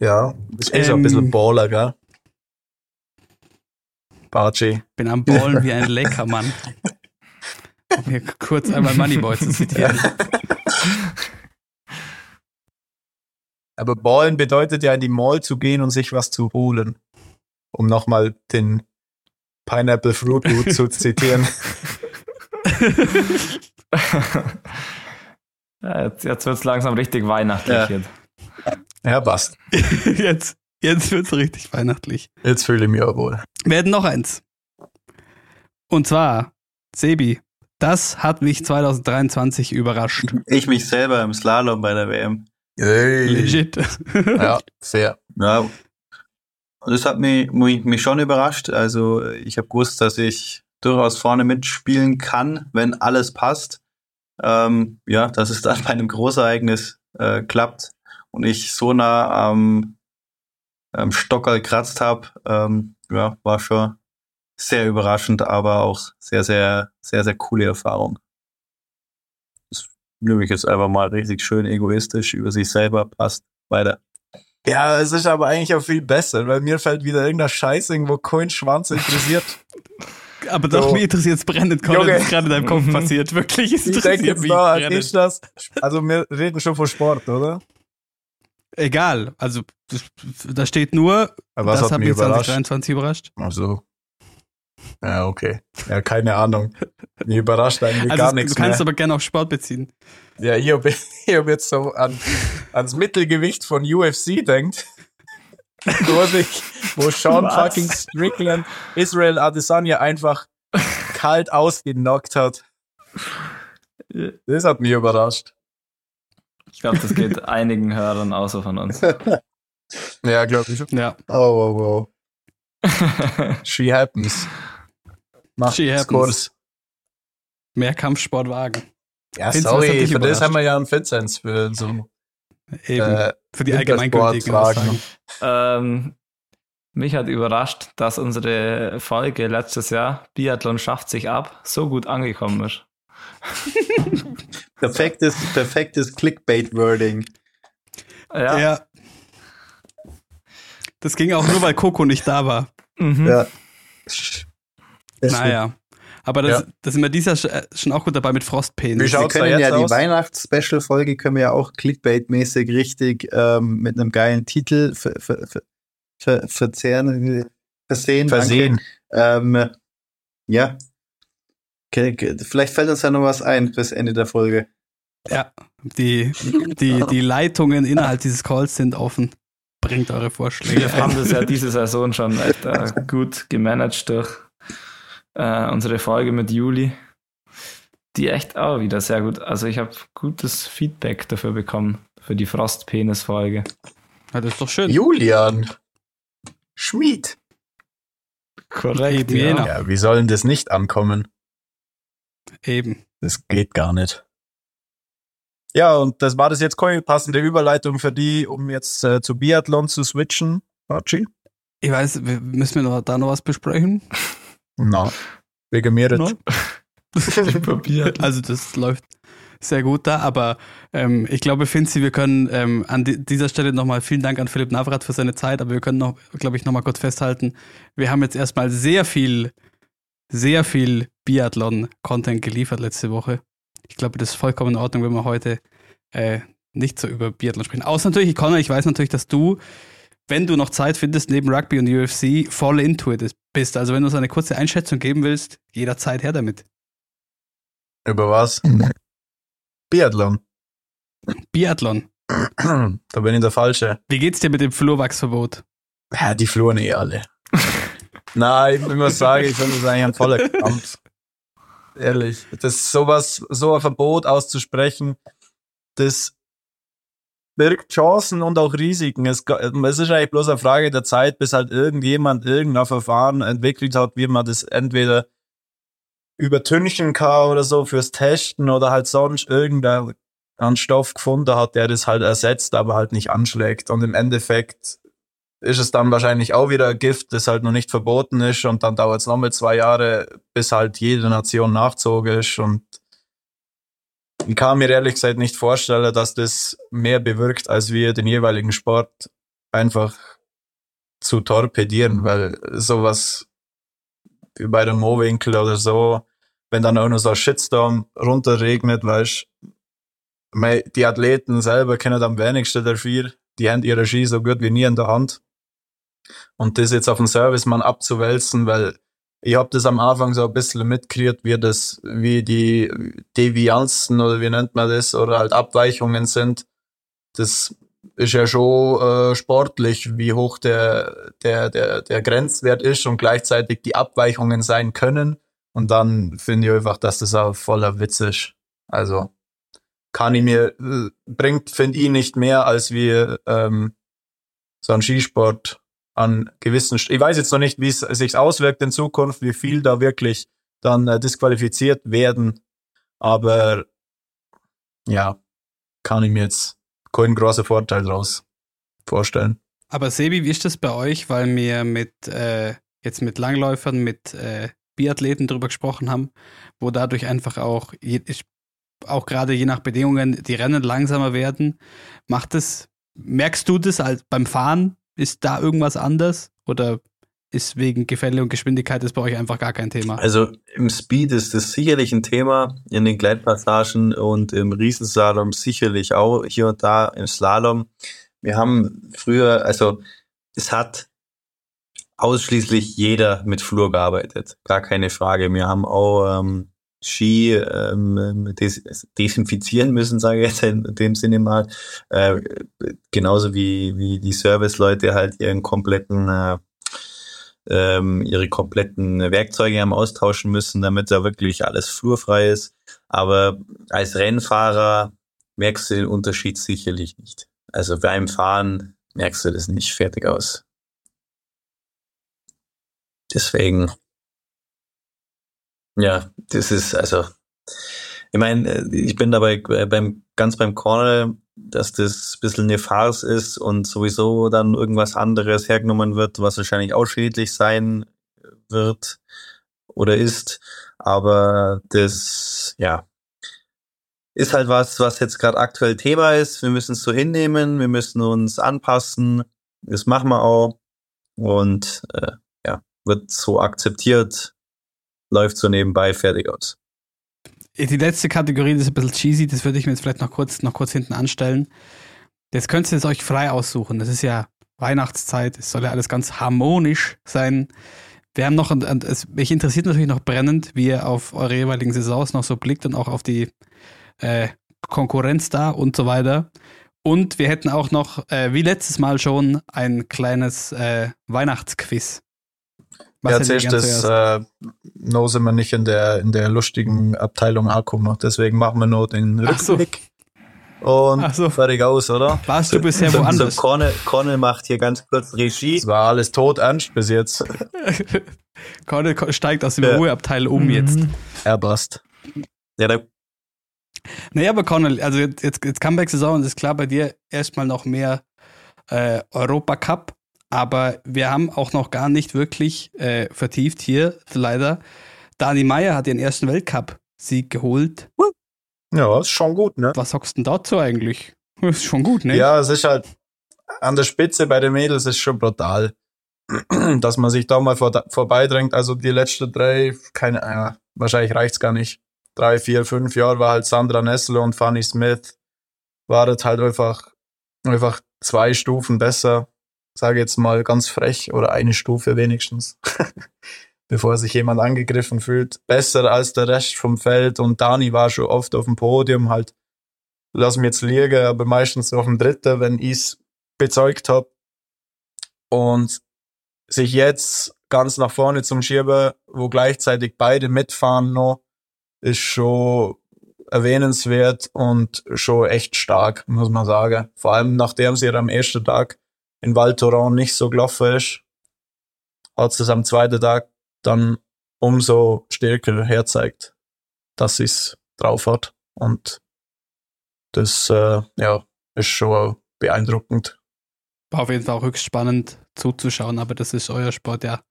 Ja, ist eh so ein Ähm, bisschen Baller, gell? Barci. Bin am Ballen wie ein Leckermann. Um hier kurz einmal Moneyboy zu zitieren. Aber ballen bedeutet ja in die Mall zu gehen und sich was zu holen. Um nochmal den Pineapple Fruit Root zu zitieren. ja, jetzt jetzt wird es langsam richtig weihnachtlich. Ja. Jetzt. Ja, passt. jetzt, jetzt wird's richtig weihnachtlich. Jetzt fühle ich mich auch wohl. Wir hätten noch eins. Und zwar, Sebi, das hat mich 2023 überrascht. Ich mich selber im Slalom bei der WM. Hey. Legit. Ja, fair. Ja. Und das hat mich, mich, mich schon überrascht. Also ich habe gewusst, dass ich durchaus vorne mitspielen kann, wenn alles passt. Ähm, ja, dass es dann bei einem Großereignis äh, klappt und ich so nah am, am Stockerl kratzt habe, ähm, ja, war schon sehr überraschend, aber auch sehr, sehr, sehr, sehr coole Erfahrung. Das nehme ich jetzt einfach mal richtig schön egoistisch über sich selber, passt weiter. Ja, es ist aber eigentlich auch viel besser, weil mir fällt wieder irgendein Scheiß irgendwo kein Schwanz interessiert. Aber doch, So. mich interessiert es brennend, Colin, was gerade in deinem Kopf passiert. Wirklich, es Ich denke interessiert jetzt mich brennend. ist das, also wir reden schon von Sport, oder? Egal, also das, da steht nur, Aber was das hat mich mich überrascht? 2023 überrascht. Also. Ja, okay. Ja, keine Ahnung. Mich überrascht eigentlich Also gar du nichts kannst mehr. aber gerne auf Sport beziehen. Ja, ich habe ich hab jetzt so an, ans Mittelgewicht von UFC denkt. wo sich, wo Sean Was? fucking Strickland Israel Adesanya einfach kalt ausgenockt hat. Das hat mich überrascht. Ich glaube, das geht einigen Hörern außer von uns. Ja, glaube ich schon. Ja, Oh, wow, wow. She happens. Macht She happens. kurz. Mehr Kampfsport wagen. Ja, hat sorry, für das haben wir ja einen Vincent für so Eben, äh, für die. Wintersportfragen. ähm, mich hat überrascht, dass unsere Folge letztes Jahr, Biathlon schafft sich ab, so gut angekommen ist. Perfektes, perfektes Clickbait-Wording. Ja. Ja. Das ging auch nur, weil Coco nicht da war. Mhm. Ja. Naja. Aber das, Ja. das sind wir dieses Jahr sch- schon auch gut dabei mit Frostpain. Wie Wir können jetzt ja die aus? Weihnachts-Special-Folge können wir ja auch Clickbait-mäßig richtig ähm, mit einem geilen Titel ver, ver, ver, ver, verzehren, versehen. Versehen. Ähm, ja. Okay, okay. Vielleicht fällt uns ja noch was ein bis Ende der Folge. Ja, die, die, die Leitungen innerhalb dieses Calls sind offen. Bringt eure Vorschläge. Wir haben das ja diese Saison schon echt äh, gut gemanagt durch äh, unsere Folge mit Juli. Die echt auch wieder sehr gut. Also ich habe gutes Feedback dafür bekommen, für die Frostpenis-Folge. Ja, das ist doch schön. Julian Schmied. Korrekt. Ja, wie soll denn das nicht ankommen? Eben. Das geht gar nicht. Ja, und das war das jetzt keine passende Überleitung für die, um jetzt äh, zu Biathlon zu switchen, Archie? Ich weiß, wir- müssen wir noch, da noch was besprechen? Na, wegen mir jetzt. Also das läuft sehr gut da, aber ähm, ich glaube, Finzi, wir können ähm, an di dieser Stelle nochmal vielen Dank an Philipp Navrat für seine Zeit, aber wir können noch, glaube ich, nochmal kurz festhalten, wir haben jetzt erstmal sehr viel, sehr viel Biathlon-Content geliefert letzte Woche. Ich glaube, das ist vollkommen in Ordnung, wenn wir heute äh, nicht so über Biathlon sprechen. Außer natürlich, Connor, ich weiß natürlich, dass du, wenn du noch Zeit findest, neben Rugby und UFC, voll into it bist. Also wenn du so eine kurze Einschätzung geben willst, jederzeit her damit. Über was? Biathlon. Biathlon. da bin ich der Falsche. Wie geht's dir mit dem Flurwachsverbot? Ja, die flohen eh alle. Nein, ich muss sagen, ich finde das eigentlich ein voller Kampf. Ehrlich. Das sowas, so ein Verbot auszusprechen, das birgt Chancen und auch Risiken. Es, es ist eigentlich bloß eine Frage der Zeit, bis halt irgendjemand irgendein Verfahren entwickelt hat, wie man das entweder übertünchen kann oder so fürs Testen oder halt sonst irgendeinen Stoff gefunden hat, der das halt ersetzt, aber halt nicht anschlägt. Und im Endeffekt ist es dann wahrscheinlich auch wieder ein Gift, das halt noch nicht verboten ist und dann dauert es nochmal zwei Jahre, bis halt jede Nation nachzogen ist und ich kann mir ehrlich gesagt nicht vorstellen, dass das mehr bewirkt, als wir den jeweiligen Sport einfach zu torpedieren, weil sowas wie bei dem Mowinkel oder so, wenn dann auch noch so ein Shitstorm runterregnet, weißt die Athleten selber kennen am wenigsten dafür, die haben ihre Ski so gut wie nie in der Hand. Und das jetzt auf den Servicemann abzuwälzen, weil ich habe das am Anfang so ein bisschen mitgekriegt, wie das, wie die Devianzen oder wie nennt man das, oder halt Abweichungen sind. Das ist ja schon äh, sportlich, wie hoch der, der, der, der Grenzwert ist und gleichzeitig die Abweichungen sein können. Und dann finde ich einfach, dass das auch voller Witz ist. Also kann ich mir, äh, bringt, finde ich, nicht mehr als wie ähm, so ein Skisport an gewissen, St ich weiß jetzt noch nicht, wie es sich auswirkt in Zukunft, wie viel da wirklich dann äh, disqualifiziert werden. Aber ja, kann ich mir jetzt keinen großen Vorteil draus vorstellen. Aber Sebi, wie ist das bei euch? Weil wir mit äh, jetzt mit Langläufern, mit äh, Biathleten drüber gesprochen haben, wo dadurch einfach auch, auch gerade je nach Bedingungen, die Rennen langsamer werden. Macht es, merkst du das als beim Fahren? Ist da irgendwas anders? Oder ist wegen Gefälle und Geschwindigkeit ist bei euch einfach gar kein Thema? Also im Speed ist das sicherlich ein Thema, in den Gleitpassagen und im Riesenslalom sicherlich auch, hier und da im Slalom. Wir haben früher, also es hat ausschließlich jeder mit Flur gearbeitet, gar keine Frage. Wir haben auch ähm, Ski ähm, des desinfizieren müssen, sage ich jetzt in dem Sinne mal. Äh, genauso wie, wie die Serviceleute halt ihren kompletten äh, ähm, ihre kompletten Werkzeuge am austauschen müssen, damit da wirklich alles flurfrei ist. Aber als Rennfahrer merkst du den Unterschied sicherlich nicht. Also beim Fahren merkst du das nicht fertig aus. Deswegen, ja, das ist also, ich meine, ich bin dabei beim ganz beim Cornell dass das ein bisschen eine Farce ist und sowieso dann irgendwas anderes hergenommen wird, was wahrscheinlich auch schädlich sein wird oder ist. Aber das, ja, ist halt was, was jetzt gerade aktuell Thema ist. Wir müssen es so hinnehmen, wir müssen uns anpassen. Das machen wir auch. Und äh, ja, wird so akzeptiert, läuft so nebenbei fertig aus. Die letzte Kategorie ist ein bisschen cheesy, das würde ich mir jetzt vielleicht noch kurz, noch kurz hinten anstellen. Jetzt könnt ihr es euch frei aussuchen. Das ist ja Weihnachtszeit, es soll ja alles ganz harmonisch sein. Wir haben noch, es, mich interessiert natürlich noch brennend, wie ihr auf eure jeweiligen Saisons noch so blickt und auch auf die äh, Konkurrenz da und so weiter. Und wir hätten auch noch, äh, wie letztes Mal schon, ein kleines äh, Weihnachtsquiz. Was ja, zuerst das äh, noch sind wir nicht in der, in der lustigen Abteilung angekommen. Deswegen machen wir nur den Rückblick. So. Und so. fertig aus, oder? Warst du bisher woanders? So Cornel, Cornel macht hier ganz kurz Regie. Es war alles tot ernst bis jetzt. Cornel steigt aus dem ja. Ruheabteil um mhm. jetzt. Er passt. Ja, da naja, aber Cornel, also jetzt, jetzt, Comeback-Saison ist klar bei dir erstmal noch mehr äh, Europa-Cup aber wir haben auch noch gar nicht wirklich äh, vertieft hier, leider. Dani Meyer hat ihren ersten Weltcup-Sieg geholt. Ja, ist schon gut, ne? Was sagst du denn dazu eigentlich? Ist schon gut, ne? Ja, es ist halt an der Spitze bei den Mädels ist schon brutal, dass man sich da mal vor, vorbeidrängt. Also die letzten drei, keine, ja, wahrscheinlich reicht's gar nicht. Drei, vier, fünf Jahre war halt Sandra Nessel und Fanny Smith. War das halt einfach, einfach zwei Stufen besser sage jetzt mal ganz frech, oder eine Stufe wenigstens, bevor sich jemand angegriffen fühlt, besser als der Rest vom Feld. Und Dani war schon oft auf dem Podium, halt, lass mich jetzt liegen, aber meistens auf dem Dritten, wenn ich es bezeugt habe. Und sich jetzt ganz nach vorne zum Schieben, wo gleichzeitig beide mitfahren noch, ist schon erwähnenswert und schon echt stark, muss man sagen. Vor allem nachdem sie am ersten Tag in Val Thorens nicht so gelaufen ist, hat es am zweiten Tag dann umso stärker herzeigt, dass sie es drauf hat. Und das äh, ja, ist schon beeindruckend. War auf jeden Fall auch höchst spannend zuzuschauen, aber das ist euer Sport ja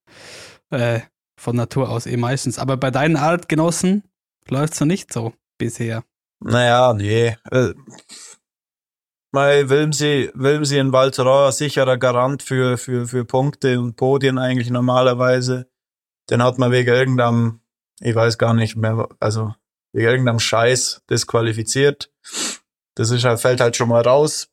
äh, von Natur aus eh meistens. Aber bei deinen Artgenossen läuft es noch nicht so bisher. Naja, nee. Weil Wilmsee, Wilmsee in Valterra sicherer Garant für, für, für Punkte und Podien eigentlich normalerweise. Den hat man wegen irgendeinem, ich weiß gar nicht mehr, also wegen irgendeinem Scheiß disqualifiziert. Das ist halt, fällt halt schon mal raus.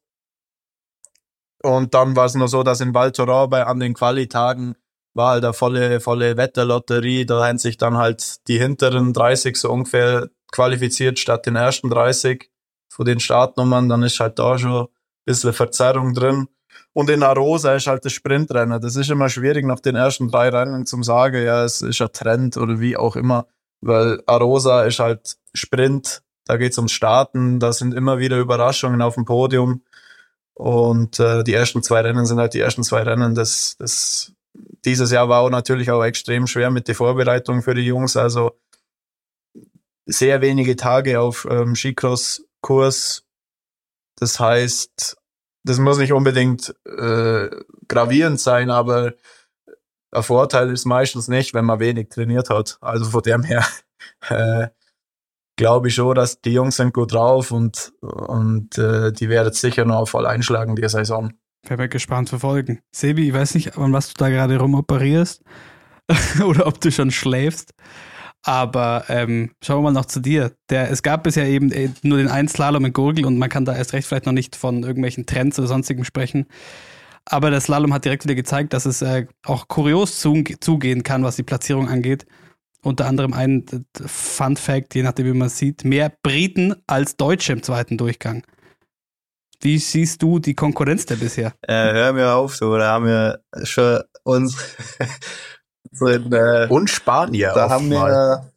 Und dann war es nur so, dass in Thorens bei an den Quali-Tagen war halt eine volle, volle Wetterlotterie. Da haben sich dann halt die hinteren 30 so ungefähr qualifiziert statt den ersten 30 von den Startnummern. Dann ist halt da schon ein bisschen Verzerrung drin. Und in Arosa ist halt das Sprintrennen. Das ist immer schwierig nach den ersten drei Rennen zum sagen, ja, es ist ein Trend oder wie auch immer. Weil Arosa ist halt Sprint, da geht's ums Starten, da sind immer wieder Überraschungen auf dem Podium. Und äh, die ersten zwei Rennen sind halt die ersten zwei Rennen. Das, das, dieses Jahr war auch natürlich auch extrem schwer mit der Vorbereitung für die Jungs. Also sehr wenige Tage auf ähm, Skicross-Kurs. Das heißt, das muss nicht unbedingt äh, gravierend sein, aber ein Vorteil ist meistens nicht, wenn man wenig trainiert hat. Also von dem her äh, glaube ich schon, dass die Jungs sind gut drauf und, und äh, die werden sicher noch voll einschlagen die Saison. Werden wir gespannt verfolgen. Sebi, ich weiß nicht, an was du da gerade rumoperierst oder ob du schon schläfst. Aber ähm, schauen wir mal noch zu dir. Der, es gab bisher eben äh, nur den einen Slalom in Gurgel und man kann da erst recht vielleicht noch nicht von irgendwelchen Trends oder sonstigem sprechen. Aber der Slalom hat direkt wieder gezeigt, dass es äh, auch kurios zugehen kann, was die Platzierung angeht. Unter anderem ein Fun Fact, je nachdem, wie man sieht, mehr Briten als Deutsche im zweiten Durchgang. Wie siehst du die Konkurrenz der bisher? Äh, hör mir auf, so, da haben wir schon uns so in, äh, und Spanier. Da haben mal. wir,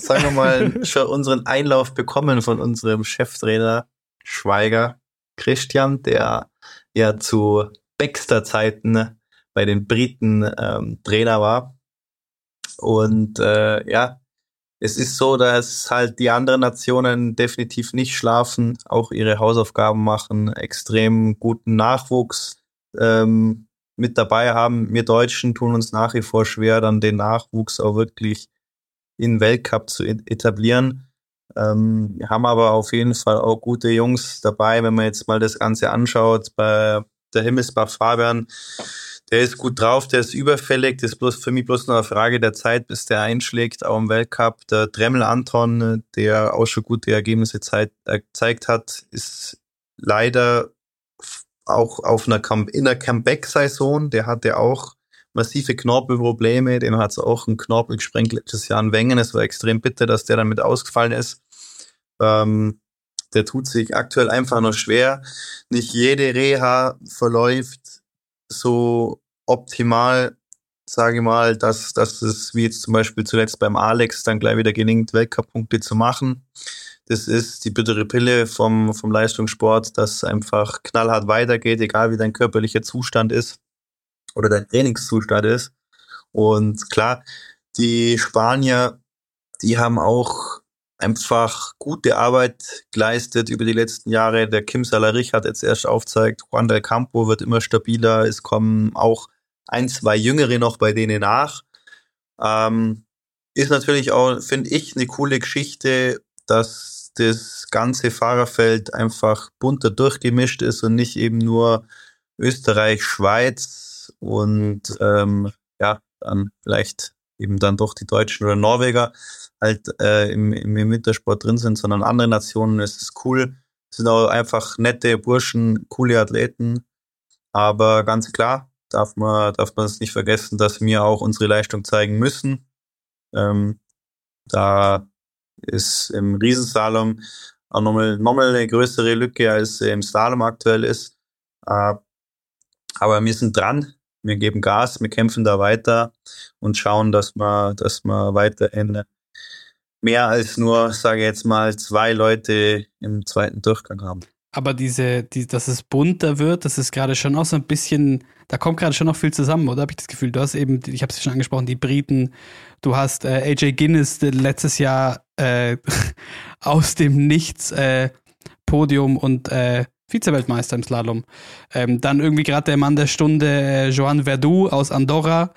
sagen wir mal, schon unseren Einlauf bekommen von unserem Cheftrainer Schweiger Christian, der ja zu Baxter-Zeiten bei den Briten ähm, Trainer war. Und äh, ja, es ist so, dass halt die anderen Nationen definitiv nicht schlafen, auch ihre Hausaufgaben machen, extrem guten Nachwuchs ähm, mit dabei haben. Wir Deutschen tun uns nach wie vor schwer, dann den Nachwuchs auch wirklich in Weltcup zu etablieren. Ähm, wir haben aber auf jeden Fall auch gute Jungs dabei, wenn man jetzt mal das Ganze anschaut. Bei der Himmelsbach Fabian, der ist gut drauf, der ist überfällig. Das ist bloß für mich bloß noch eine Frage der Zeit, bis der einschlägt, auch im Weltcup. Der Dremmel Anton, der auch schon gute Ergebnisse gezeigt hat, ist leider auch auf einer Come in der Comeback-Saison. Der hatte auch massive Knorpelprobleme. Den hat es auch ein Knorpel gesprengt letztes Jahr in Wengen. Es war extrem bitter, dass der damit ausgefallen ist. Ähm, der tut sich aktuell einfach noch schwer. Nicht jede Reha verläuft so optimal, sage ich mal, dass, dass es wie jetzt zum Beispiel zuletzt beim Alex dann gleich wieder gelingt, Weltcup-Punkte zu machen. Das ist die bittere Pille vom, vom Leistungssport, dass einfach knallhart weitergeht, egal wie dein körperlicher Zustand ist oder dein Trainingszustand ist. Und klar, die Spanier, die haben auch einfach gute Arbeit geleistet über die letzten Jahre. Der Kim Salarich hat jetzt erst aufzeigt, Juan del Campo wird immer stabiler. Es kommen auch ein, zwei Jüngere noch bei denen nach. Ähm, ist natürlich auch, finde ich, eine coole Geschichte, dass das ganze Fahrerfeld einfach bunter durchgemischt ist und nicht eben nur Österreich, Schweiz und ähm, ja, dann vielleicht eben dann doch die Deutschen oder Norweger halt äh, im, im Wintersport drin sind, sondern andere Nationen. Es ist cool. Es sind auch einfach nette Burschen, coole Athleten. Aber ganz klar darf man, darf man es nicht vergessen, dass wir auch unsere Leistung zeigen müssen. Ähm, da ist im Riesenslalom auch nochmal, nochmal eine größere Lücke, als im Slalom aktuell ist. Äh, aber wir sind dran wir geben Gas, wir kämpfen da weiter und schauen, dass wir, dass wir weiterhin mehr als nur, sage ich jetzt mal, zwei Leute im zweiten Durchgang haben. Aber diese, die, dass es bunter wird, das ist gerade schon auch so ein bisschen, da kommt gerade schon noch viel zusammen, oder habe ich das Gefühl? Du hast eben, ich habe es schon angesprochen, die Briten, du hast äh, AJ Guinness letztes Jahr äh, aus dem Nichts äh, Podium und äh, Vize-Weltmeister im Slalom. Ähm, dann irgendwie gerade der Mann der Stunde, äh, Joan Verdu aus Andorra.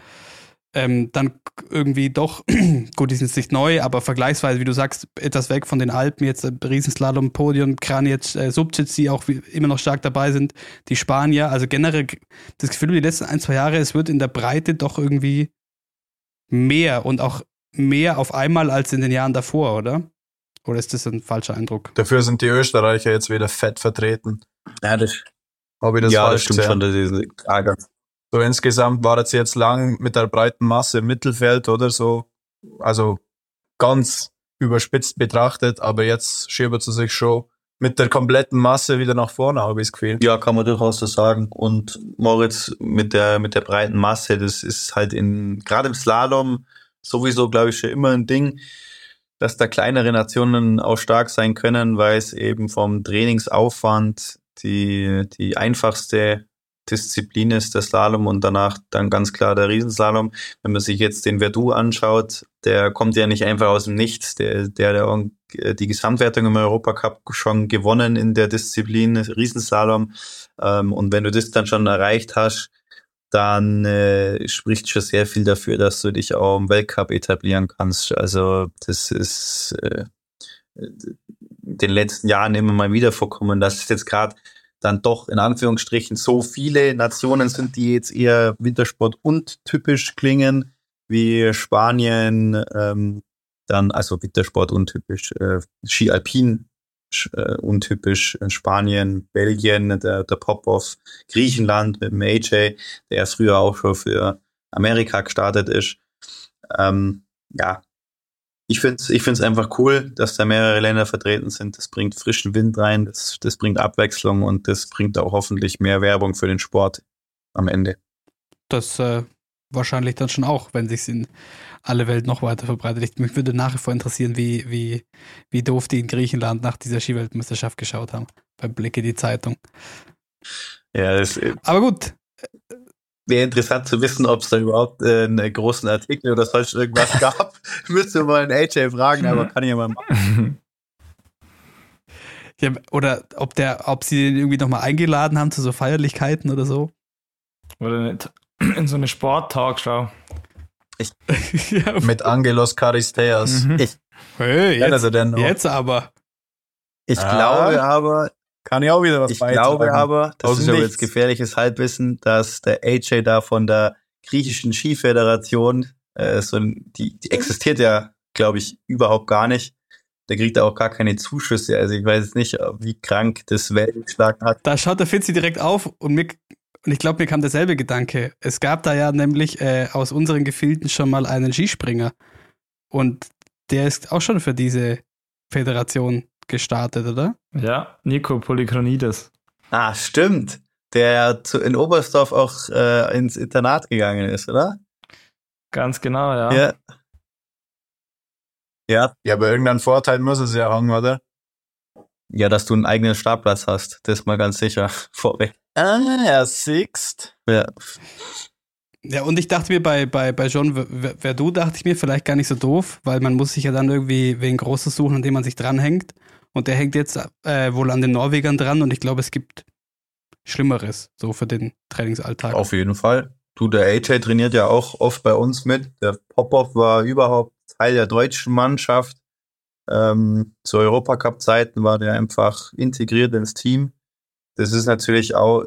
Ähm, dann irgendwie doch, gut, die sind jetzt nicht neu, aber vergleichsweise, wie du sagst, etwas weg von den Alpen, jetzt äh, Riesenslalom, Podium, Kranitz, äh, Subcic, die auch wie, immer noch stark dabei sind, die Spanier, also generell das Gefühl, die letzten ein, zwei Jahre, es wird in der Breite doch irgendwie mehr und auch mehr auf einmal als in den Jahren davor, oder? Oder ist das ein falscher Eindruck? Dafür sind die Österreicher jetzt wieder fett vertreten. Ja, das Habe ich das ja, das falsch stimmt gesehen? schon. Das ist, ah, ganz- So insgesamt war es jetzt lang mit der breiten Masse im Mittelfeld oder so. Also ganz überspitzt betrachtet, aber jetzt schiebt sie sich schon mit der kompletten Masse wieder nach vorne, habe ich das Gefühl. Ja, kann man durchaus so sagen. Und Moritz mit der, mit der breiten Masse, das ist halt in, gerade im Slalom sowieso, glaube ich, schon immer ein Ding, dass da kleinere Nationen auch stark sein können, weil es eben vom Trainingsaufwand die, die einfachste Disziplin ist, der Slalom und danach dann ganz klar der Riesenslalom. Wenn man sich jetzt den Verdu anschaut, der kommt ja nicht einfach aus dem Nichts. Der, der, der äh, die Gesamtwertung im Europacup schon gewonnen in der Disziplin Riesenslalom. Ähm, und wenn du das dann schon erreicht hast, dann äh, spricht schon sehr viel dafür, dass du dich auch im Weltcup etablieren kannst. Also das ist äh, in den letzten Jahren immer mal wieder vorkommen, dass es jetzt gerade dann doch in Anführungsstrichen so viele Nationen sind, die jetzt eher Wintersport untypisch klingen, wie Spanien, ähm, dann also Wintersport untypisch, äh, Ski Alpin äh, untypisch, äh, Spanien, Belgien, der, der Popov, Griechenland mit dem AJ, der früher auch schon für Amerika gestartet ist. Ähm, ja, ich finde es ich find's einfach cool, dass da mehrere Länder vertreten sind. Das bringt frischen Wind rein, das, das bringt Abwechslung und das bringt auch hoffentlich mehr Werbung für den Sport am Ende. Das äh, wahrscheinlich dann schon auch, wenn sich in alle Welt noch weiter verbreitet. Ich, mich würde nach wie vor interessieren, wie, wie, wie doof die in Griechenland nach dieser Skiweltmeisterschaft geschaut haben. Beim Blick in die Zeitung. Ja, das äh, Aber gut, wäre interessant zu wissen, ob es da überhaupt äh, einen großen Artikel oder sonst irgendwas gab. Müsste mal einen AJ fragen, aber kann ich ja mal machen. ja, oder ob der, ob sie den irgendwie nochmal eingeladen haben zu so Feierlichkeiten oder so. Oder nicht in so eine Sporttagsschau. ja, Mit Angelos Charisteas. Mhm. Ich, hey, jetzt, noch? jetzt aber. ich Ah. glaube aber, Kann ich auch wieder was ich glaube aber, das Aus ist aber jetzt gefährliches Halbwissen, dass der AJ da von der griechischen Skiföderation, äh, so ein, die, die existiert ja, glaube ich, überhaupt gar nicht. Der kriegt da auch gar keine Zuschüsse. Also ich weiß jetzt nicht, wie krank das Wellen geschlagen hat. Da schaut der Fitzi direkt auf und, mir, und ich glaube, mir kam derselbe Gedanke. Es gab da ja nämlich äh, aus unseren Gefilden schon mal einen Skispringer. Und der ist auch schon für diese Föderation gestartet, oder? Ja, Nico Polychronides. Ah, stimmt. Der zu, in Oberstdorf auch äh, ins Internat gegangen ist, oder? Ganz genau, ja. Ja. Ja, Ja, aber irgendeinen Vorteil muss es ja haben, oder? ja, dass du einen eigenen Startplatz hast. Das ist mal ganz sicher vorweg. Ah, er sixt. Ja. Ja, und ich dachte mir bei, bei, bei John Ver- Verdu, dachte ich mir vielleicht gar nicht so doof, weil man muss sich ja dann irgendwie wen Großes suchen, an dem man sich dranhängt. Und der hängt jetzt äh, wohl an den Norwegern dran und ich glaube, es gibt Schlimmeres, so für den Trainingsalltag. Auf jeden Fall. Du, der AJ trainiert ja auch oft bei uns mit. Der Popov war überhaupt Teil der deutschen Mannschaft. Ähm, zu Europacup-Zeiten war der einfach integriert ins Team. Das ist natürlich auch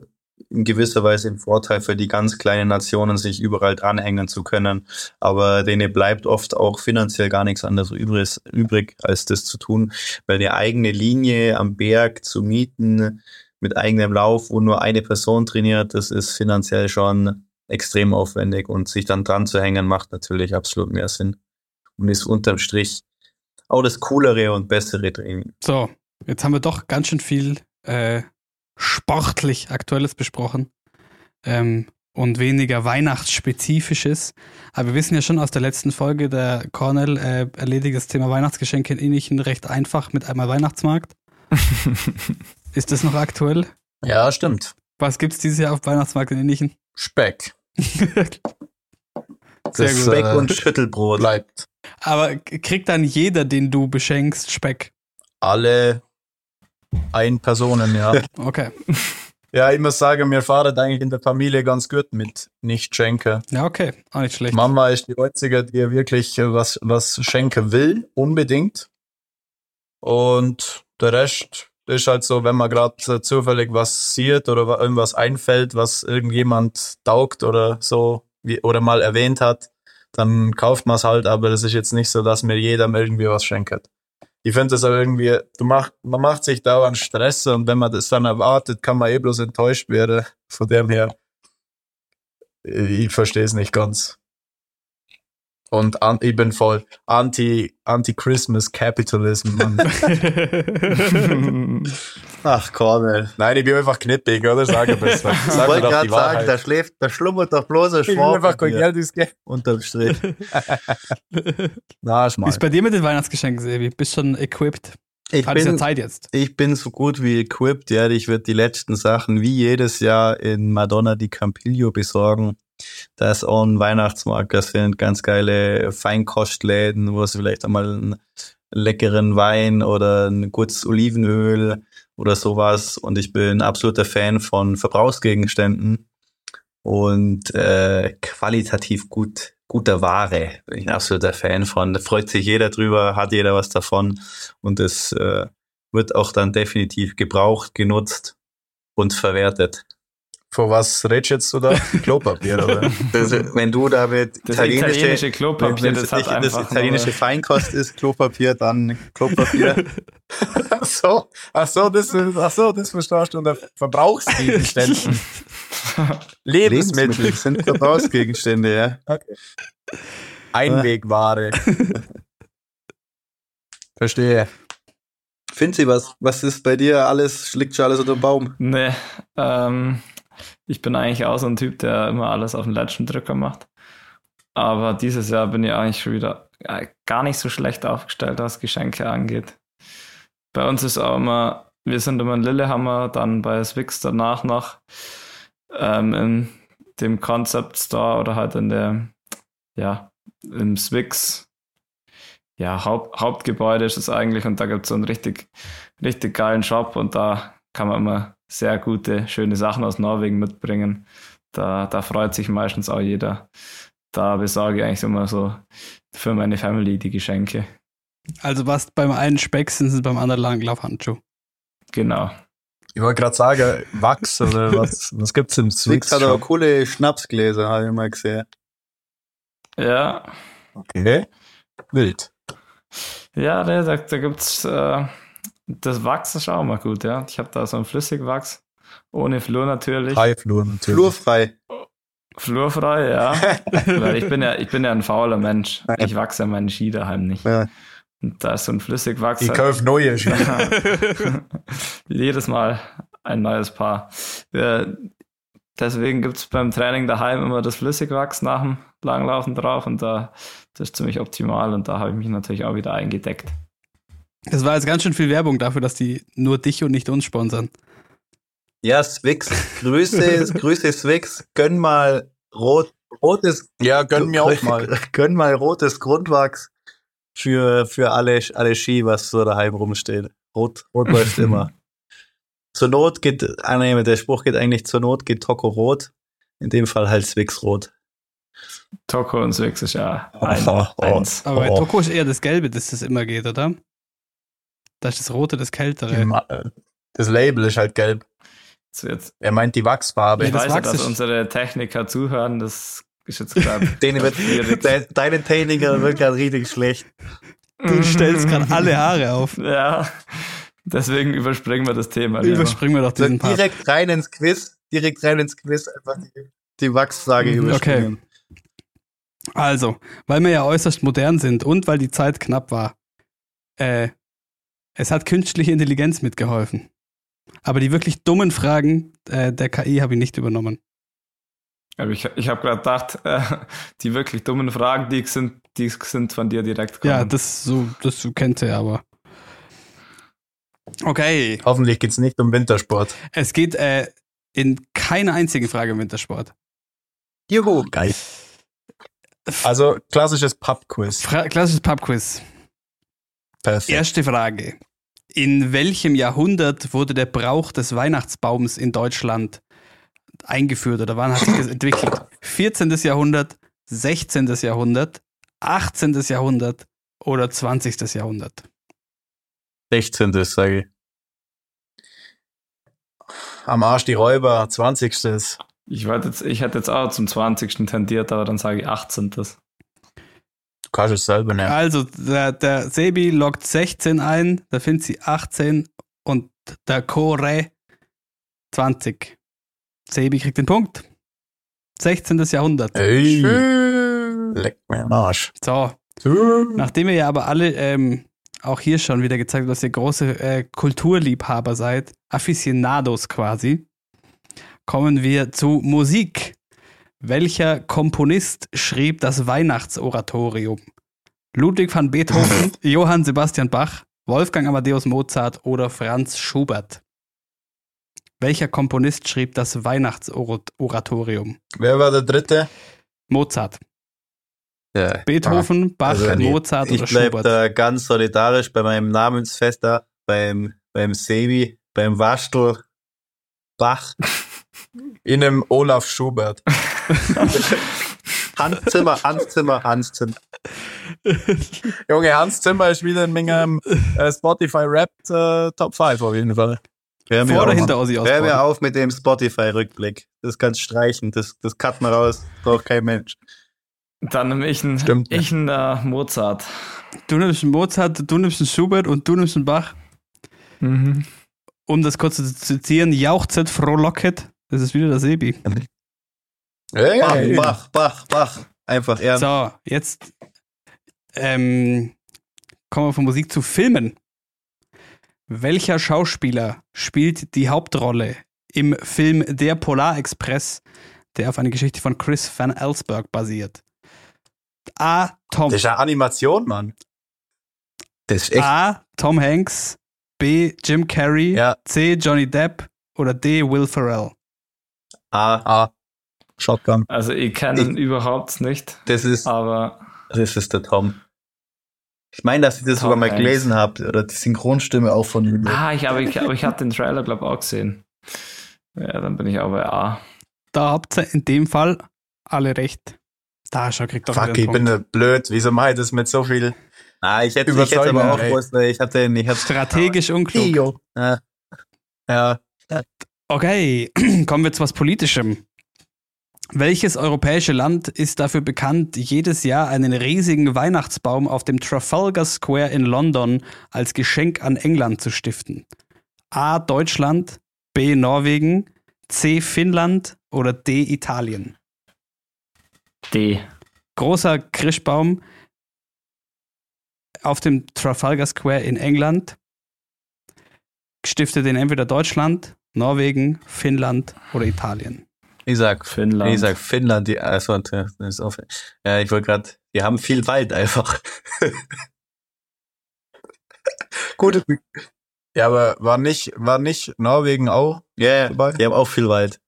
in gewisser Weise ein Vorteil für die ganz kleinen Nationen, sich überall dranhängen zu können. Aber denen bleibt oft auch finanziell gar nichts anderes übrig, übrig, als das zu tun, weil eine eigene Linie am Berg zu mieten mit eigenem Lauf, wo nur eine Person trainiert, das ist finanziell schon extrem aufwendig und sich dann dran zu hängen, macht natürlich absolut mehr Sinn und ist unterm Strich auch das coolere und bessere Training. So, jetzt haben wir doch ganz schön viel äh, sportlich Aktuelles besprochen ähm, und weniger Weihnachtsspezifisches. Aber wir wissen ja schon aus der letzten Folge, der Cornell äh, erledigt das Thema Weihnachtsgeschenke in Innichen recht einfach mit einmal Weihnachtsmarkt. Ist das noch aktuell? Ja, stimmt. Was gibt's dieses Jahr auf Weihnachtsmarkt in Innichen? Speck. Sehr Das, gut. Speck äh, und Schüttelbrot. Bleibt. Aber kriegt dann jeder, den du beschenkst, Speck? Alle ein Personen, ja. Okay. ja, ich muss sagen, wir fahren eigentlich in der Familie ganz gut mit nicht schenken. Ja, okay. Auch nicht schlecht. Mama ist die einzige, die wirklich äh, was, was schenken will, unbedingt. Und der Rest ist halt so, wenn man gerade äh, zufällig was sieht oder wa- irgendwas einfällt, was irgendjemand taugt oder so, wie, oder mal erwähnt hat, dann kauft man es halt, aber das ist jetzt nicht so, dass mir jedem irgendwie was schenkt. Ich finde das auch irgendwie, du mach, man macht sich dauernd Stress und wenn man das dann erwartet, kann man eh bloß enttäuscht werden. Von dem her, ich verstehe es nicht ganz. Und an, ich bin voll anti, anti-Christmas Capitalism, Mann. Ach, Cornel. Nein, ich bin einfach knippig, oder? Sag ein bisschen. Ich Sag mir wollte gerade sagen, da schläft, da schlummert doch bloß ein ich will Schwarm einfach kein Geld ausgeben. unterm Strich. Na, Wie schmal. ist bei dir mit den Weihnachtsgeschenken, Sebi? Bist schon equipped? Ich Hat es ja bin, Zeit jetzt. ich bin so gut wie equipped, ja. Ich werde die letzten Sachen wie jedes Jahr in Madonna di Campiglio besorgen. Da ist auch ein Weihnachtsmarkt, das sind ganz geile Feinkostläden, wo es vielleicht einmal einen leckeren Wein oder ein gutes Olivenöl oder sowas. Und ich bin absoluter Fan von Verbrauchsgegenständen und äh, qualitativ gut, guter Ware. Bin ich ein absoluter Fan von. Da freut sich jeder drüber, hat jeder was davon. Und es äh, wird auch dann definitiv gebraucht, genutzt und verwertet. Vor was redest jetzt du da? Klopapier, oder? Das, wenn du da mit Das italienische, italienische Klopapier, wenn das hat nicht das italienische Feinkost ist, Klopapier, dann Klopapier. ach so, ach so, das, ist- ach so, das verstehst du unter Verbrauchsgegenständen. Lebensmittel. sind Verbrauchsgegenstände, ja. Okay. Einwegware. Verstehe. Finzi, was, was ist bei dir alles, liegt schon alles unter dem Baum? Nee, ähm, ich bin eigentlich auch so ein Typ, der immer alles auf den letzten Drücker macht. Aber dieses Jahr bin ich eigentlich schon wieder äh, gar nicht so schlecht aufgestellt, was Geschenke angeht. Bei uns ist auch immer, wir sind immer in Lillehammer, dann bei Swix danach noch ähm, in dem Concept Store oder halt in der, ja, im Swix ja, Haupt, Hauptgebäude ist es eigentlich und da gibt es so einen richtig, richtig geilen Shop und da kann man immer sehr gute, schöne Sachen aus Norwegen mitbringen. Da, da freut sich meistens auch jeder. Da besorge ich eigentlich immer so für meine Family die Geschenke. Also was beim einen Speck sind, sind beim anderen Langlaufhandschuh. Genau. Ich wollte gerade sagen, Wachs oder was, was gibt's im Swix Swix? hat aber coole Schnapsgläser, habe ich mal gesehen. Ja, Okay. Wild. ja, da, da, da gibt es äh, das Wachs ist auch mal gut, ja. Ich habe da so ein Flüssigwachs, ohne Flur natürlich. Highflur natürlich. Flurfrei. Flurfrei, ja. Weil ich bin ja, ich bin ja ein fauler Mensch. Ich wachse ja meinen Ski daheim nicht. Ja. Und da ist so ein Flüssigwachs. Ich halt- kaufe neue Ski. Jedes Mal ein neues Paar. Ja, deswegen gibt es beim Training daheim immer das Flüssigwachs nach dem Langlaufen drauf und da das ist ziemlich optimal und da habe ich mich natürlich auch wieder eingedeckt. Das war jetzt ganz schön viel Werbung dafür, dass die nur dich und nicht uns sponsern. Ja, Swix. Grüße, Grüße Swix. Gönn mal rot, rotes, Ja, gönn mir auch mal. Gönn mal rotes Grundwachs für, für alle, alle Ski, was so daheim rumsteht. Rot, rot läuft immer. Zur Not geht, ah, nee, der Spruch geht eigentlich zur Not geht Toko rot. In dem Fall halt Swix rot. Toko und Swix ist ja ein, Oh, oh. eins. Aber bei Oh. Toko ist eher das Gelbe, dass das immer geht, oder? Da ist das Rote das Kältere. Das Label ist halt gelb. Jetzt, Er meint die Wachsfarbe. ich das weiß ja, Wachs dass unsere Techniker zuhören, das ist jetzt gerade de, deine Techniker wird gerade richtig schlecht. Du stellst gerade alle Haare auf. Ja, deswegen überspringen wir das Thema. lieber. Überspringen wir doch diesen Part. direkt rein ins Quiz, direkt rein ins Quiz, einfach die, die Wachsfrage Mhm, überspringen. Also, weil wir ja äußerst modern sind und weil die Zeit knapp war, äh, es hat künstliche Intelligenz mitgeholfen. Aber die wirklich dummen Fragen äh, der KI habe ich nicht übernommen. Aber ich, ich habe gerade gedacht, äh, die wirklich dummen Fragen, die sind, die sind von dir direkt kommen. Ja, das so, das kennt ihr aber. Okay, Hoffentlich geht's nicht um Wintersport. es geht äh, in keiner einzigen Frage um Wintersport. Juhu. Geil. Also klassisches Pub-Quiz. Fra klassisches Pubquiz. Perfekt. Erste Frage. In welchem Jahrhundert wurde der Brauch des Weihnachtsbaums in Deutschland eingeführt oder wann hat sich das entwickelt? 14. Jahrhundert, 16. Jahrhundert, 18. Jahrhundert oder 20. Jahrhundert? 16. sage ich. Am Arsch die Räuber, 20. Ich, wollte jetzt, ich hätte jetzt auch zum 20. tendiert, aber dann sage ich 18. Du kannst es selber nehmen. Also, der, der Sebi loggt 16 ein, der Finzi 18 und der Kore 20. Sebi kriegt den Punkt. 16. Jahrhundert. Ey, leck mir am Arsch. So, nachdem ihr ja aber alle ähm, auch hier schon wieder gezeigt habt, dass ihr große äh, Kulturliebhaber seid, Aficionados quasi, kommen wir zu Musik. Welcher Komponist schrieb das Weihnachtsoratorium? Ludwig van Beethoven, Johann Sebastian Bach, Wolfgang Amadeus Mozart oder Franz Schubert? Welcher Komponist schrieb das Weihnachtsoratorium? Wer war der dritte? Mozart. Ja. Beethoven, Bach, Also, Mozart ich oder bleib Schubert? da ganz solidarisch bei meinem Namensfester, beim, beim Sebi, beim Waschtel, Bach, In einem Olaf Schubert. Hans Zimmer, Hans Zimmer, Hans Zimmer. Junge, Hans Zimmer ist wieder in meinem äh, Spotify Rap äh, Top 5 auf jeden Fall. Hör mir Vor oder auf. hinter Ozzy Hör mir auf mit dem Spotify-Rückblick. Das kannst streichen, das, das cut man raus, braucht kein Mensch. Dann nehme ich einen, Stimmt ich einen äh, Mozart. Du nimmst einen Mozart, du nimmst einen Schubert und du nimmst einen Bach. Mhm. Um das kurz zu zitieren, jauchzet frohlocket. Das ist wieder der Sebi. Bach, Hey. Bach, Bach, Bach. Einfach ernst. So, jetzt ähm, kommen wir von Musik zu Filmen. Welcher Schauspieler spielt die Hauptrolle im Film Der Polarexpress, der auf einer Geschichte von Chris Van Allsburg basiert? A. Tom. Das ist eine Animation, Mann. Das ist echt. A. Tom Hanks. B. Jim Carrey. Ja. C. Johnny Depp. Oder D. Will Ferrell. Ah, Ah, Shotgun. Also ich kenne ihn überhaupt nicht, das ist, aber das ist der Tom. Ich meine, dass ich das Tom sogar mal gelesen habe, oder die Synchronstimme auch von ihm. ah, ich, aber ich, aber ich habe den Trailer glaube ich auch gesehen. Ja, dann bin ich auch bei A. Da habt ihr in dem Fall alle recht. Da schau, kriegt doch Fuck, ich bin Punkt. äh, blöd. Wieso mache ich das mit so viel? Ah, ich hätte, ich hätte aber auch gewusst, ich hatte, ich hatte Strategisch unklug. Ja, Ja, Okay, kommen wir zu was Politischem. Welches europäische Land ist dafür bekannt, jedes Jahr einen riesigen Weihnachtsbaum auf dem Trafalgar Square in London als Geschenk an England zu stiften? A. Deutschland, B. Norwegen, C. Finnland oder D. Italien? D. Großer Christbaum auf dem Trafalgar Square in England stiftet in entweder Deutschland, Norwegen, Finnland oder Italien. ich sag Finnland. Ich sag Finnland, die, also, ist auch, ja, ich wollte gerade, die haben viel Wald einfach. gut. Ja, aber war nicht, war nicht Norwegen auch? Ja, yeah, die haben auch viel Wald.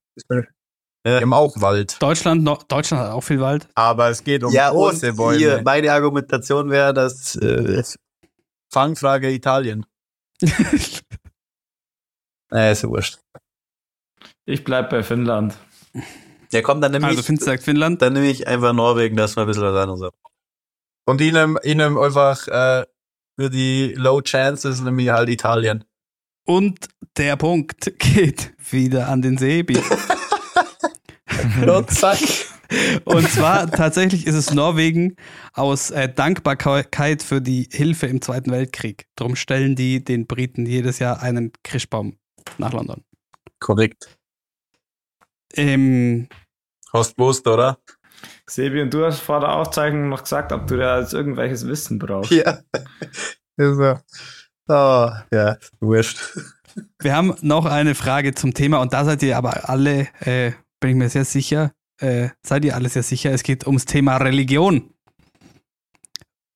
Die haben auch Wald. Deutschland, no Deutschland hat auch viel Wald. Aber es geht um ja, große und Bäume. hier, meine Argumentation wäre, dass äh, Fangfrage Italien. äh, ist ja wurscht. Ich bleib bei Finnland. Ja, komm, dann nehme Also ich, Finz sagt Finnland. dann nehme ich einfach Norwegen, das war ein bisschen was anderes. ab. Und ihnen, ihnen einfach äh, für die Low Chances nämlich halt Italien. Und der Punkt geht wieder an den Sebi. Und zack. Und zwar tatsächlich ist es Norwegen aus äh, Dankbarkeit für die Hilfe im Zweiten Weltkrieg. Drum stellen die den Briten jedes Jahr einen Christbaum nach London. Korrekt. Ähm, Hast gewusst, oder? Sebi, und du hast vor der Aufzeichnung noch gesagt, ob du da jetzt irgendwelches Wissen brauchst. Ja. Ist so. Oh, ja, wurscht. wir haben noch eine Frage zum Thema und da seid ihr aber alle, äh, bin ich mir sehr sicher, äh, seid ihr alle sehr sicher, es geht ums Thema Religion.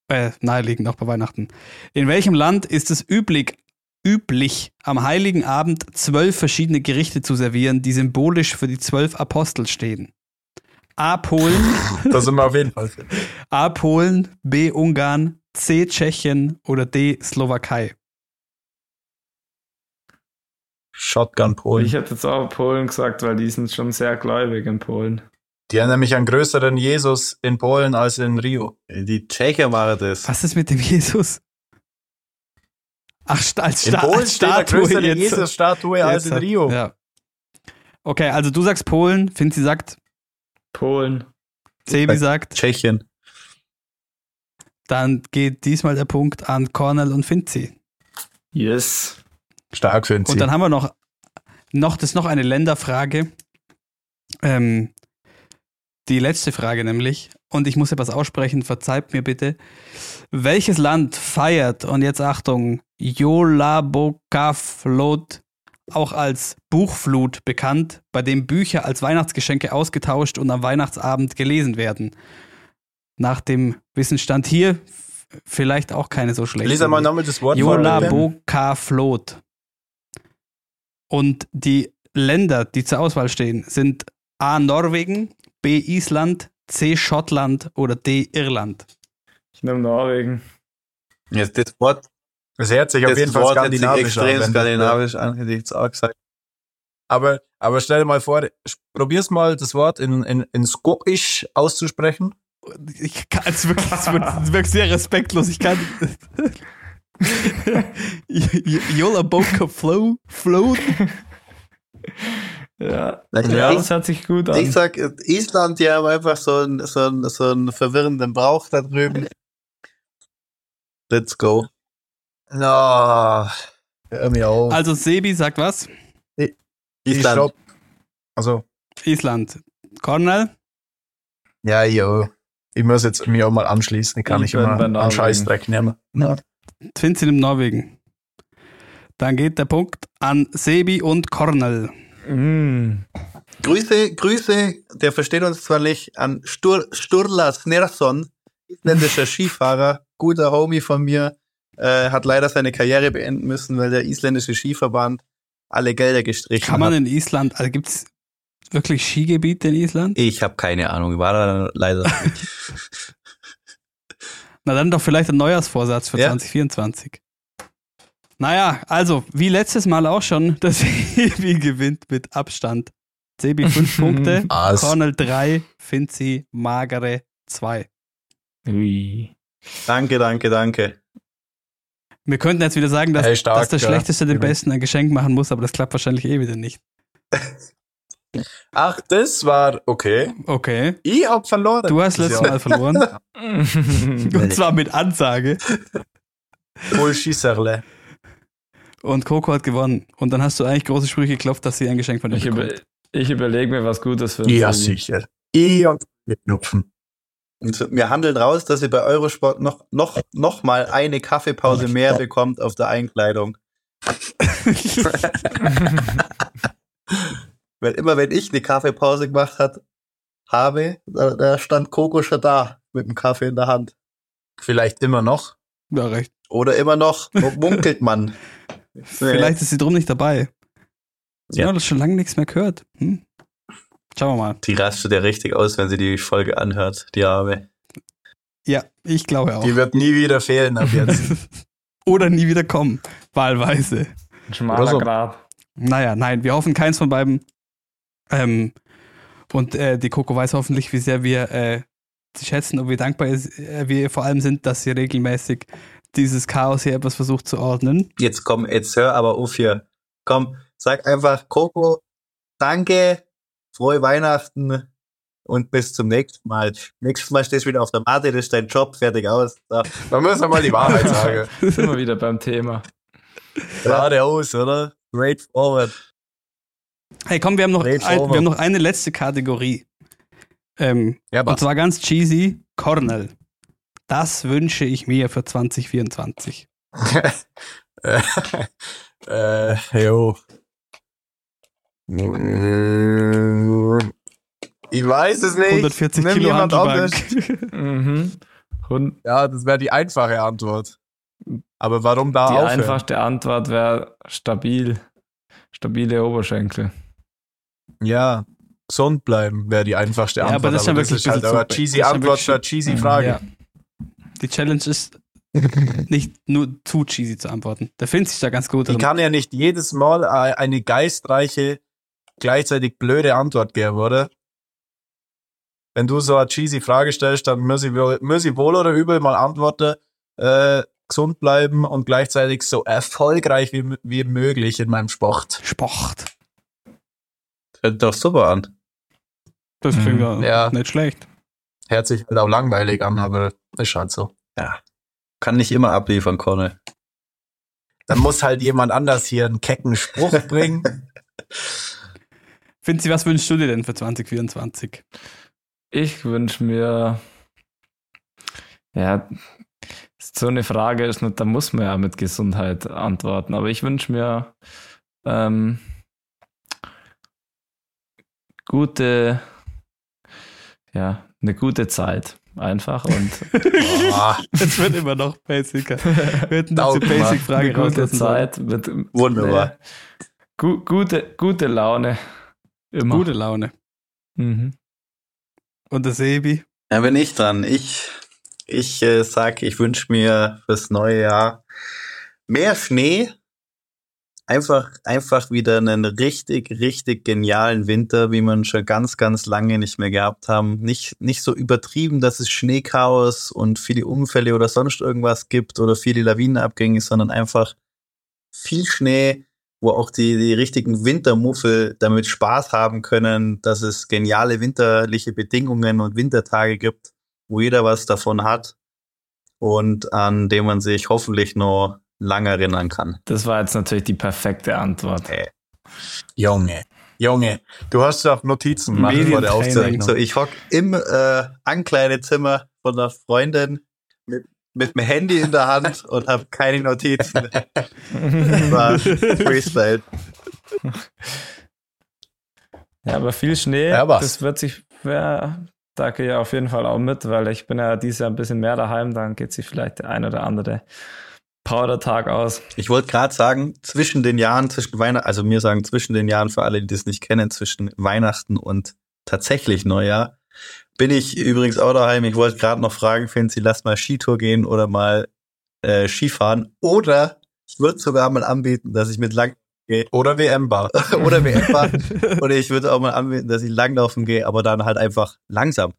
Äh, naheliegend auch bei Weihnachten. In welchem Land ist es üblich, üblich, am Heiligen Abend zwölf verschiedene Gerichte zu servieren, die symbolisch für die zwölf Apostel stehen? A. Polen, Da sind wir auf jeden Fall. A. Polen, B. Ungarn, C. Tschechien oder D. Slowakei? Shotgun Polen. Ich hätte jetzt auch Polen gesagt, weil die sind schon sehr gläubig in Polen. Die haben nämlich einen größeren Jesus in Polen als in Rio. Die Tschecher machen das. Was ist mit dem Jesus? Ach, sta- als, In Sta Polen als steht eine Statue größere jetzt. Jesus-Statue als Jetzt in Rio. Ja. Okay, also du sagst Polen, Finzi sagt, Polen. Sebi sagt, Tschechien. Dann geht diesmal der Punkt an Cornell und Finzi. Yes. Stark für Und dann haben wir noch, noch das ist noch eine Länderfrage. Ähm, die letzte Frage nämlich. Und ich muss etwas aussprechen, verzeiht mir bitte. Welches Land feiert, und jetzt Achtung, Yolabokaflot, auch als Buchflut bekannt, bei dem Bücher als Weihnachtsgeschenke ausgetauscht und am Weihnachtsabend gelesen werden? Nach dem Wissensstand hier vielleicht auch keine so schlechte. Lies einmal Idee. nochmal das Wort. Yolabokaflot. Und die Länder, die zur Auswahl stehen, sind A. Norwegen, B. Island, C. Schottland oder D. Irland. Ich nehme Norwegen. Jetzt das Wort, Es hört sich auf das jeden Fall Wort hört sich skandinavisch an. extrem wenn du- skandinavisch an, hätte ich jetzt auch gesagt. Aber, aber stell dir mal vor, probier's mal, das Wort in, in, in Skokisch auszusprechen. Ich kann es wirklich, es wird, es wird sehr respektlos. Ich kann. Yolabokaflot. Float. Ja, Ja. das hört sich gut an. Ich sag, Island, die haben einfach so einen, so einen, so einen verwirrenden Brauch da drüben. Let's go. Na, hör mir auf. Also Sebi sagt was? ich Island. Also, Island. Cornell? ja, jo. Ich muss jetzt mich auch mal anschließen. Ich kann Ich nicht immer einen. Scheißdreck nehmen. Finzi nimmt Norwegen. Dann geht der Punkt an Sebi und Cornell. Mm. Grüße, Grüße, der versteht uns zwar nicht, an Stur, Sturla Snersson, isländischer Skifahrer, guter Homie von mir, äh, hat leider seine Karriere beenden müssen, weil der isländische Skiverband alle Gelder gestrichen Kann man hat. in Island, also gibt es wirklich Skigebiete in Island? Ich habe keine Ahnung, war da leider nicht. Na dann doch vielleicht ein Neujahrsvorsatz für Ja. 2024. Naja, also wie letztes Mal auch schon, der Sebi gewinnt mit Abstand. Sebi 5 Punkte, Ass. Cornell 3, Finzi magere 2. Ui. danke, danke, danke. Wir könnten jetzt wieder sagen, dass, Hey, stark, dass der ja. Schlechteste dem. Besten ein Geschenk machen muss, aber das klappt wahrscheinlich eh wieder nicht. Ach, das war okay. Okay. Ich hab verloren. Du hast letztes Ja. Mal verloren. Und zwar mit Ansage. Voll Schisserle. Und Coco hat gewonnen. Und dann hast du eigentlich große Sprüche geklopft, dass sie ein Geschenk von dir ich, über, bekommt. ich überlege mir was Gutes für Ja, Sebi. sicher. Ich hab Knupfen. Und wir handeln raus, dass ihr bei Eurosport noch, noch, noch mal eine Kaffeepause mehr bekommt auf der Einkleidung. Weil immer wenn ich eine Kaffeepause gemacht hat, habe, da, da stand Coco schon da mit dem Kaffee in der Hand. Vielleicht immer noch. Ja, recht. Oder immer noch, munkelt man. Vielleicht ist sie drum nicht dabei. Sie Ja. haben das schon lange nichts mehr gehört. Hm? Schauen wir mal. Die rastet ja richtig aus, wenn sie die Folge anhört, die Arme. Ja, ich glaube auch. Die wird nie wieder fehlen ab jetzt. Oder nie wieder kommen. Wahlweise. Ein schmaler so. Grab. Naja, nein, wir hoffen keins von beiden. Ähm, und äh, die Coco weiß hoffentlich, wie sehr wir äh, sie schätzen und wie dankbar ist, äh, wir vor allem sind, dass sie regelmäßig dieses Chaos hier etwas versucht zu ordnen. Jetzt komm, jetzt hör aber auf hier. Komm, sag einfach Coco, danke, frohe Weihnachten und bis zum nächsten Mal. Nächstes Mal stehst du wieder auf der Matte, das ist dein Job, fertig aus. So. Man muss ja mal die Wahrheit sagen. Sind wir wieder beim Thema. Geradeaus, oder? Straightforward. Hey, komm, wir haben noch, ein, wir haben noch eine letzte Kategorie. Ähm, Ja, und zwar ganz cheesy, Cornell. Das wünsche ich mir für 2024. äh, äh, jo. Ich weiß es nicht. 140 Nimm Kilo jemand Handelbank. Mhm. Und Ja, das wäre die einfache Antwort. Aber warum da die aufhören? einfachste Antwort wäre stabil. Stabile Oberschenkel. Ja, gesund bleiben wäre die einfachste Ja, Antwort. aber das ist ja wirklich ist halt ein bisschen eine zu- cheesy das ist ja Antwort wirklich für eine cheesy Frage. Ja. Die Challenge ist nicht nur zu cheesy zu antworten. Da findet sich da ganz gut Ich drin. kann ja nicht jedes Mal äh, eine geistreiche, gleichzeitig blöde Antwort geben, oder? Wenn du so eine cheesy Frage stellst, dann muss ich, wohl- muss ich wohl oder übel mal antworten, äh, gesund bleiben und gleichzeitig so erfolgreich wie, wie möglich in meinem Sport. Sport. Hört doch super an. Das klingt ja, Ja. nicht schlecht. Hört sich halt auch langweilig an, aber ist halt so. Ja. Kann nicht immer abliefern, Cornel. Dann muss halt jemand anders hier einen kecken Spruch bringen. Finzi, was wünschst du dir denn für 2024? Ich wünsche mir, ja, so eine Frage ist nicht, da muss man ja mit Gesundheit antworten, aber ich wünsche mir ähm, gute, ja, eine gute Zeit einfach und Es wird immer noch basicer. Wir hätten diese. Basic-Frage eine gute. Zeit mit Wunderbar. gu gute, gute Laune. Immer. Gute Laune. Mhm. Und der Sebi? Ja, bin ich dran. Ich, ich äh, sag, ich wünsche mir fürs neue Jahr mehr Schnee. Einfach, einfach wieder einen richtig, richtig genialen Winter, wie man schon ganz, ganz lange nicht mehr gehabt haben. Nicht, nicht so übertrieben, dass es Schneechaos und viele Unfälle oder sonst irgendwas gibt oder viele Lawinenabgänge, sondern einfach viel Schnee, wo auch die, die richtigen Wintermuffel damit Spaß haben können, dass es geniale winterliche Bedingungen und Wintertage gibt, wo jeder was davon hat und an dem man sich hoffentlich noch lange erinnern kann. Das war jetzt natürlich die perfekte Antwort. Junge, Junge, du hast doch Notizen vor der. Aufzeichnung. So, ich hock im äh, Ankleidezimmer von der Freundin mit, mit dem Handy in der Hand und habe keine Notizen. War Freestyle. Ja, aber viel Schnee, Ja, das wird sich, ja, da gehe ich auf jeden Fall auch mit, weil ich bin ja dieses Jahr ein bisschen mehr daheim, dann geht sich vielleicht der ein oder andere Powder-Tag aus. Ich wollte gerade sagen, zwischen den Jahren, zwischen Weihnachten, also mir sagen zwischen den Jahren für alle, die das nicht kennen, zwischen Weihnachten und tatsächlich Neujahr, bin ich übrigens auch daheim. Ich wollte gerade noch fragen, Fancy, lass mal Skitour gehen oder mal äh, Skifahren. Oder ich würde sogar mal anbieten, dass ich mit lang Oder WM-Bar. oder WM fahre. oder ich würde auch mal anbieten, dass ich langlaufen gehe, aber dann halt einfach langsam.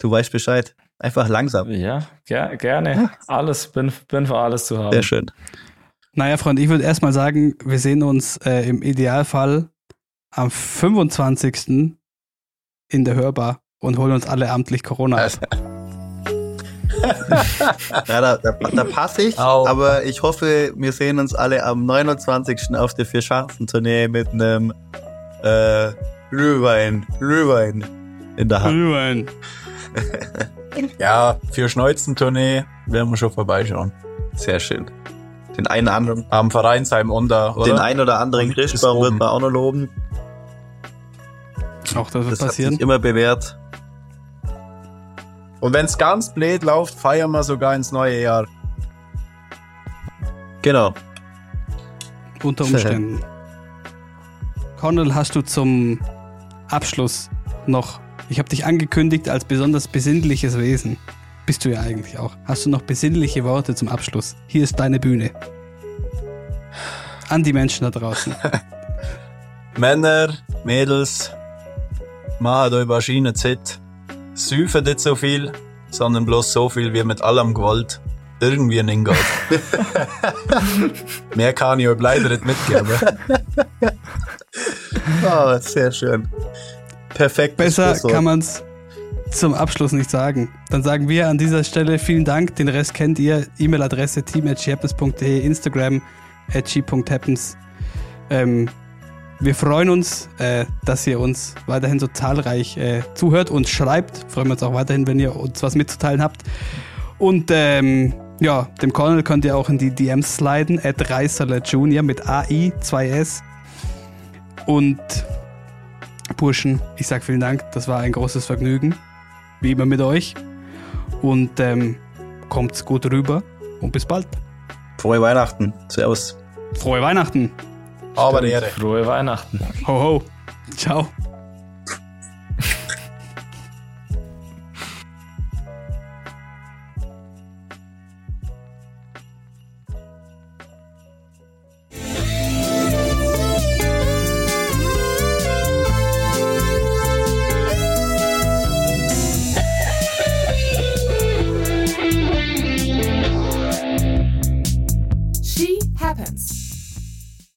Du weißt Bescheid. Einfach langsam. Ja, ger gerne. Alles, bin, bin für alles zu haben. Sehr schön. Naja, Freunde, ich würde erstmal sagen, wir sehen uns äh, im Idealfall am 25. in der Hörbar und holen uns alle amtlich Corona ab. Ja, da, da, da passe ich, Au. aber ich hoffe, wir sehen uns alle am 29. auf der Vier-Schanzentournee mit einem äh, Glühwein, Glühwein in der Hand. Glühwein. Ja, für Schneuzentournee werden wir schon vorbeischauen. Sehr schön. Den einen anderen, Am Vereinsheim unter, oder? den einen oder anderen Christbaum wird man auch noch loben. Auch das wird Das hat passieren. sich immer bewährt. Und wenn's ganz blöd läuft, feiern wir sogar ins neue Jahr. Genau. Unter Umständen. Connell, hast du zum Abschluss noch, ich habe dich angekündigt als besonders besinnliches Wesen. Bist du ja eigentlich auch. Hast du noch besinnliche Worte zum Abschluss? Hier ist deine Bühne. An die Menschen da draußen. Männer, Mädels, macht euch wahrscheinlich Zeit. Säufen nicht so viel, sondern bloß so viel, wie mit allem Gewalt irgendwie nicht geht. Mehr kann ich euch leider nicht mitgeben. Oh, sehr schön. Perfekt. Besser kann man es zum Abschluss nicht sagen. Dann sagen wir an dieser Stelle vielen Dank. Den Rest kennt ihr. E-Mail-Adresse team.happens.de, Instagram at g.happens. Ähm, wir freuen uns, äh, dass ihr uns weiterhin so zahlreich äh, zuhört und schreibt. Freuen wir uns auch weiterhin, wenn ihr uns was mitzuteilen habt. Und ähm, ja, dem Colonel könnt ihr auch in die DMs sliden, at Reiserle Junior mit AI, 2S. Und Burschen, ich sag vielen Dank. Das war ein großes Vergnügen. Wie immer mit euch. Und ähm, kommt's gut rüber und bis bald. Frohe Weihnachten. Servus. Frohe Weihnachten. Aber die Ehre. Frohe Weihnachten. Ho ho. Ciao.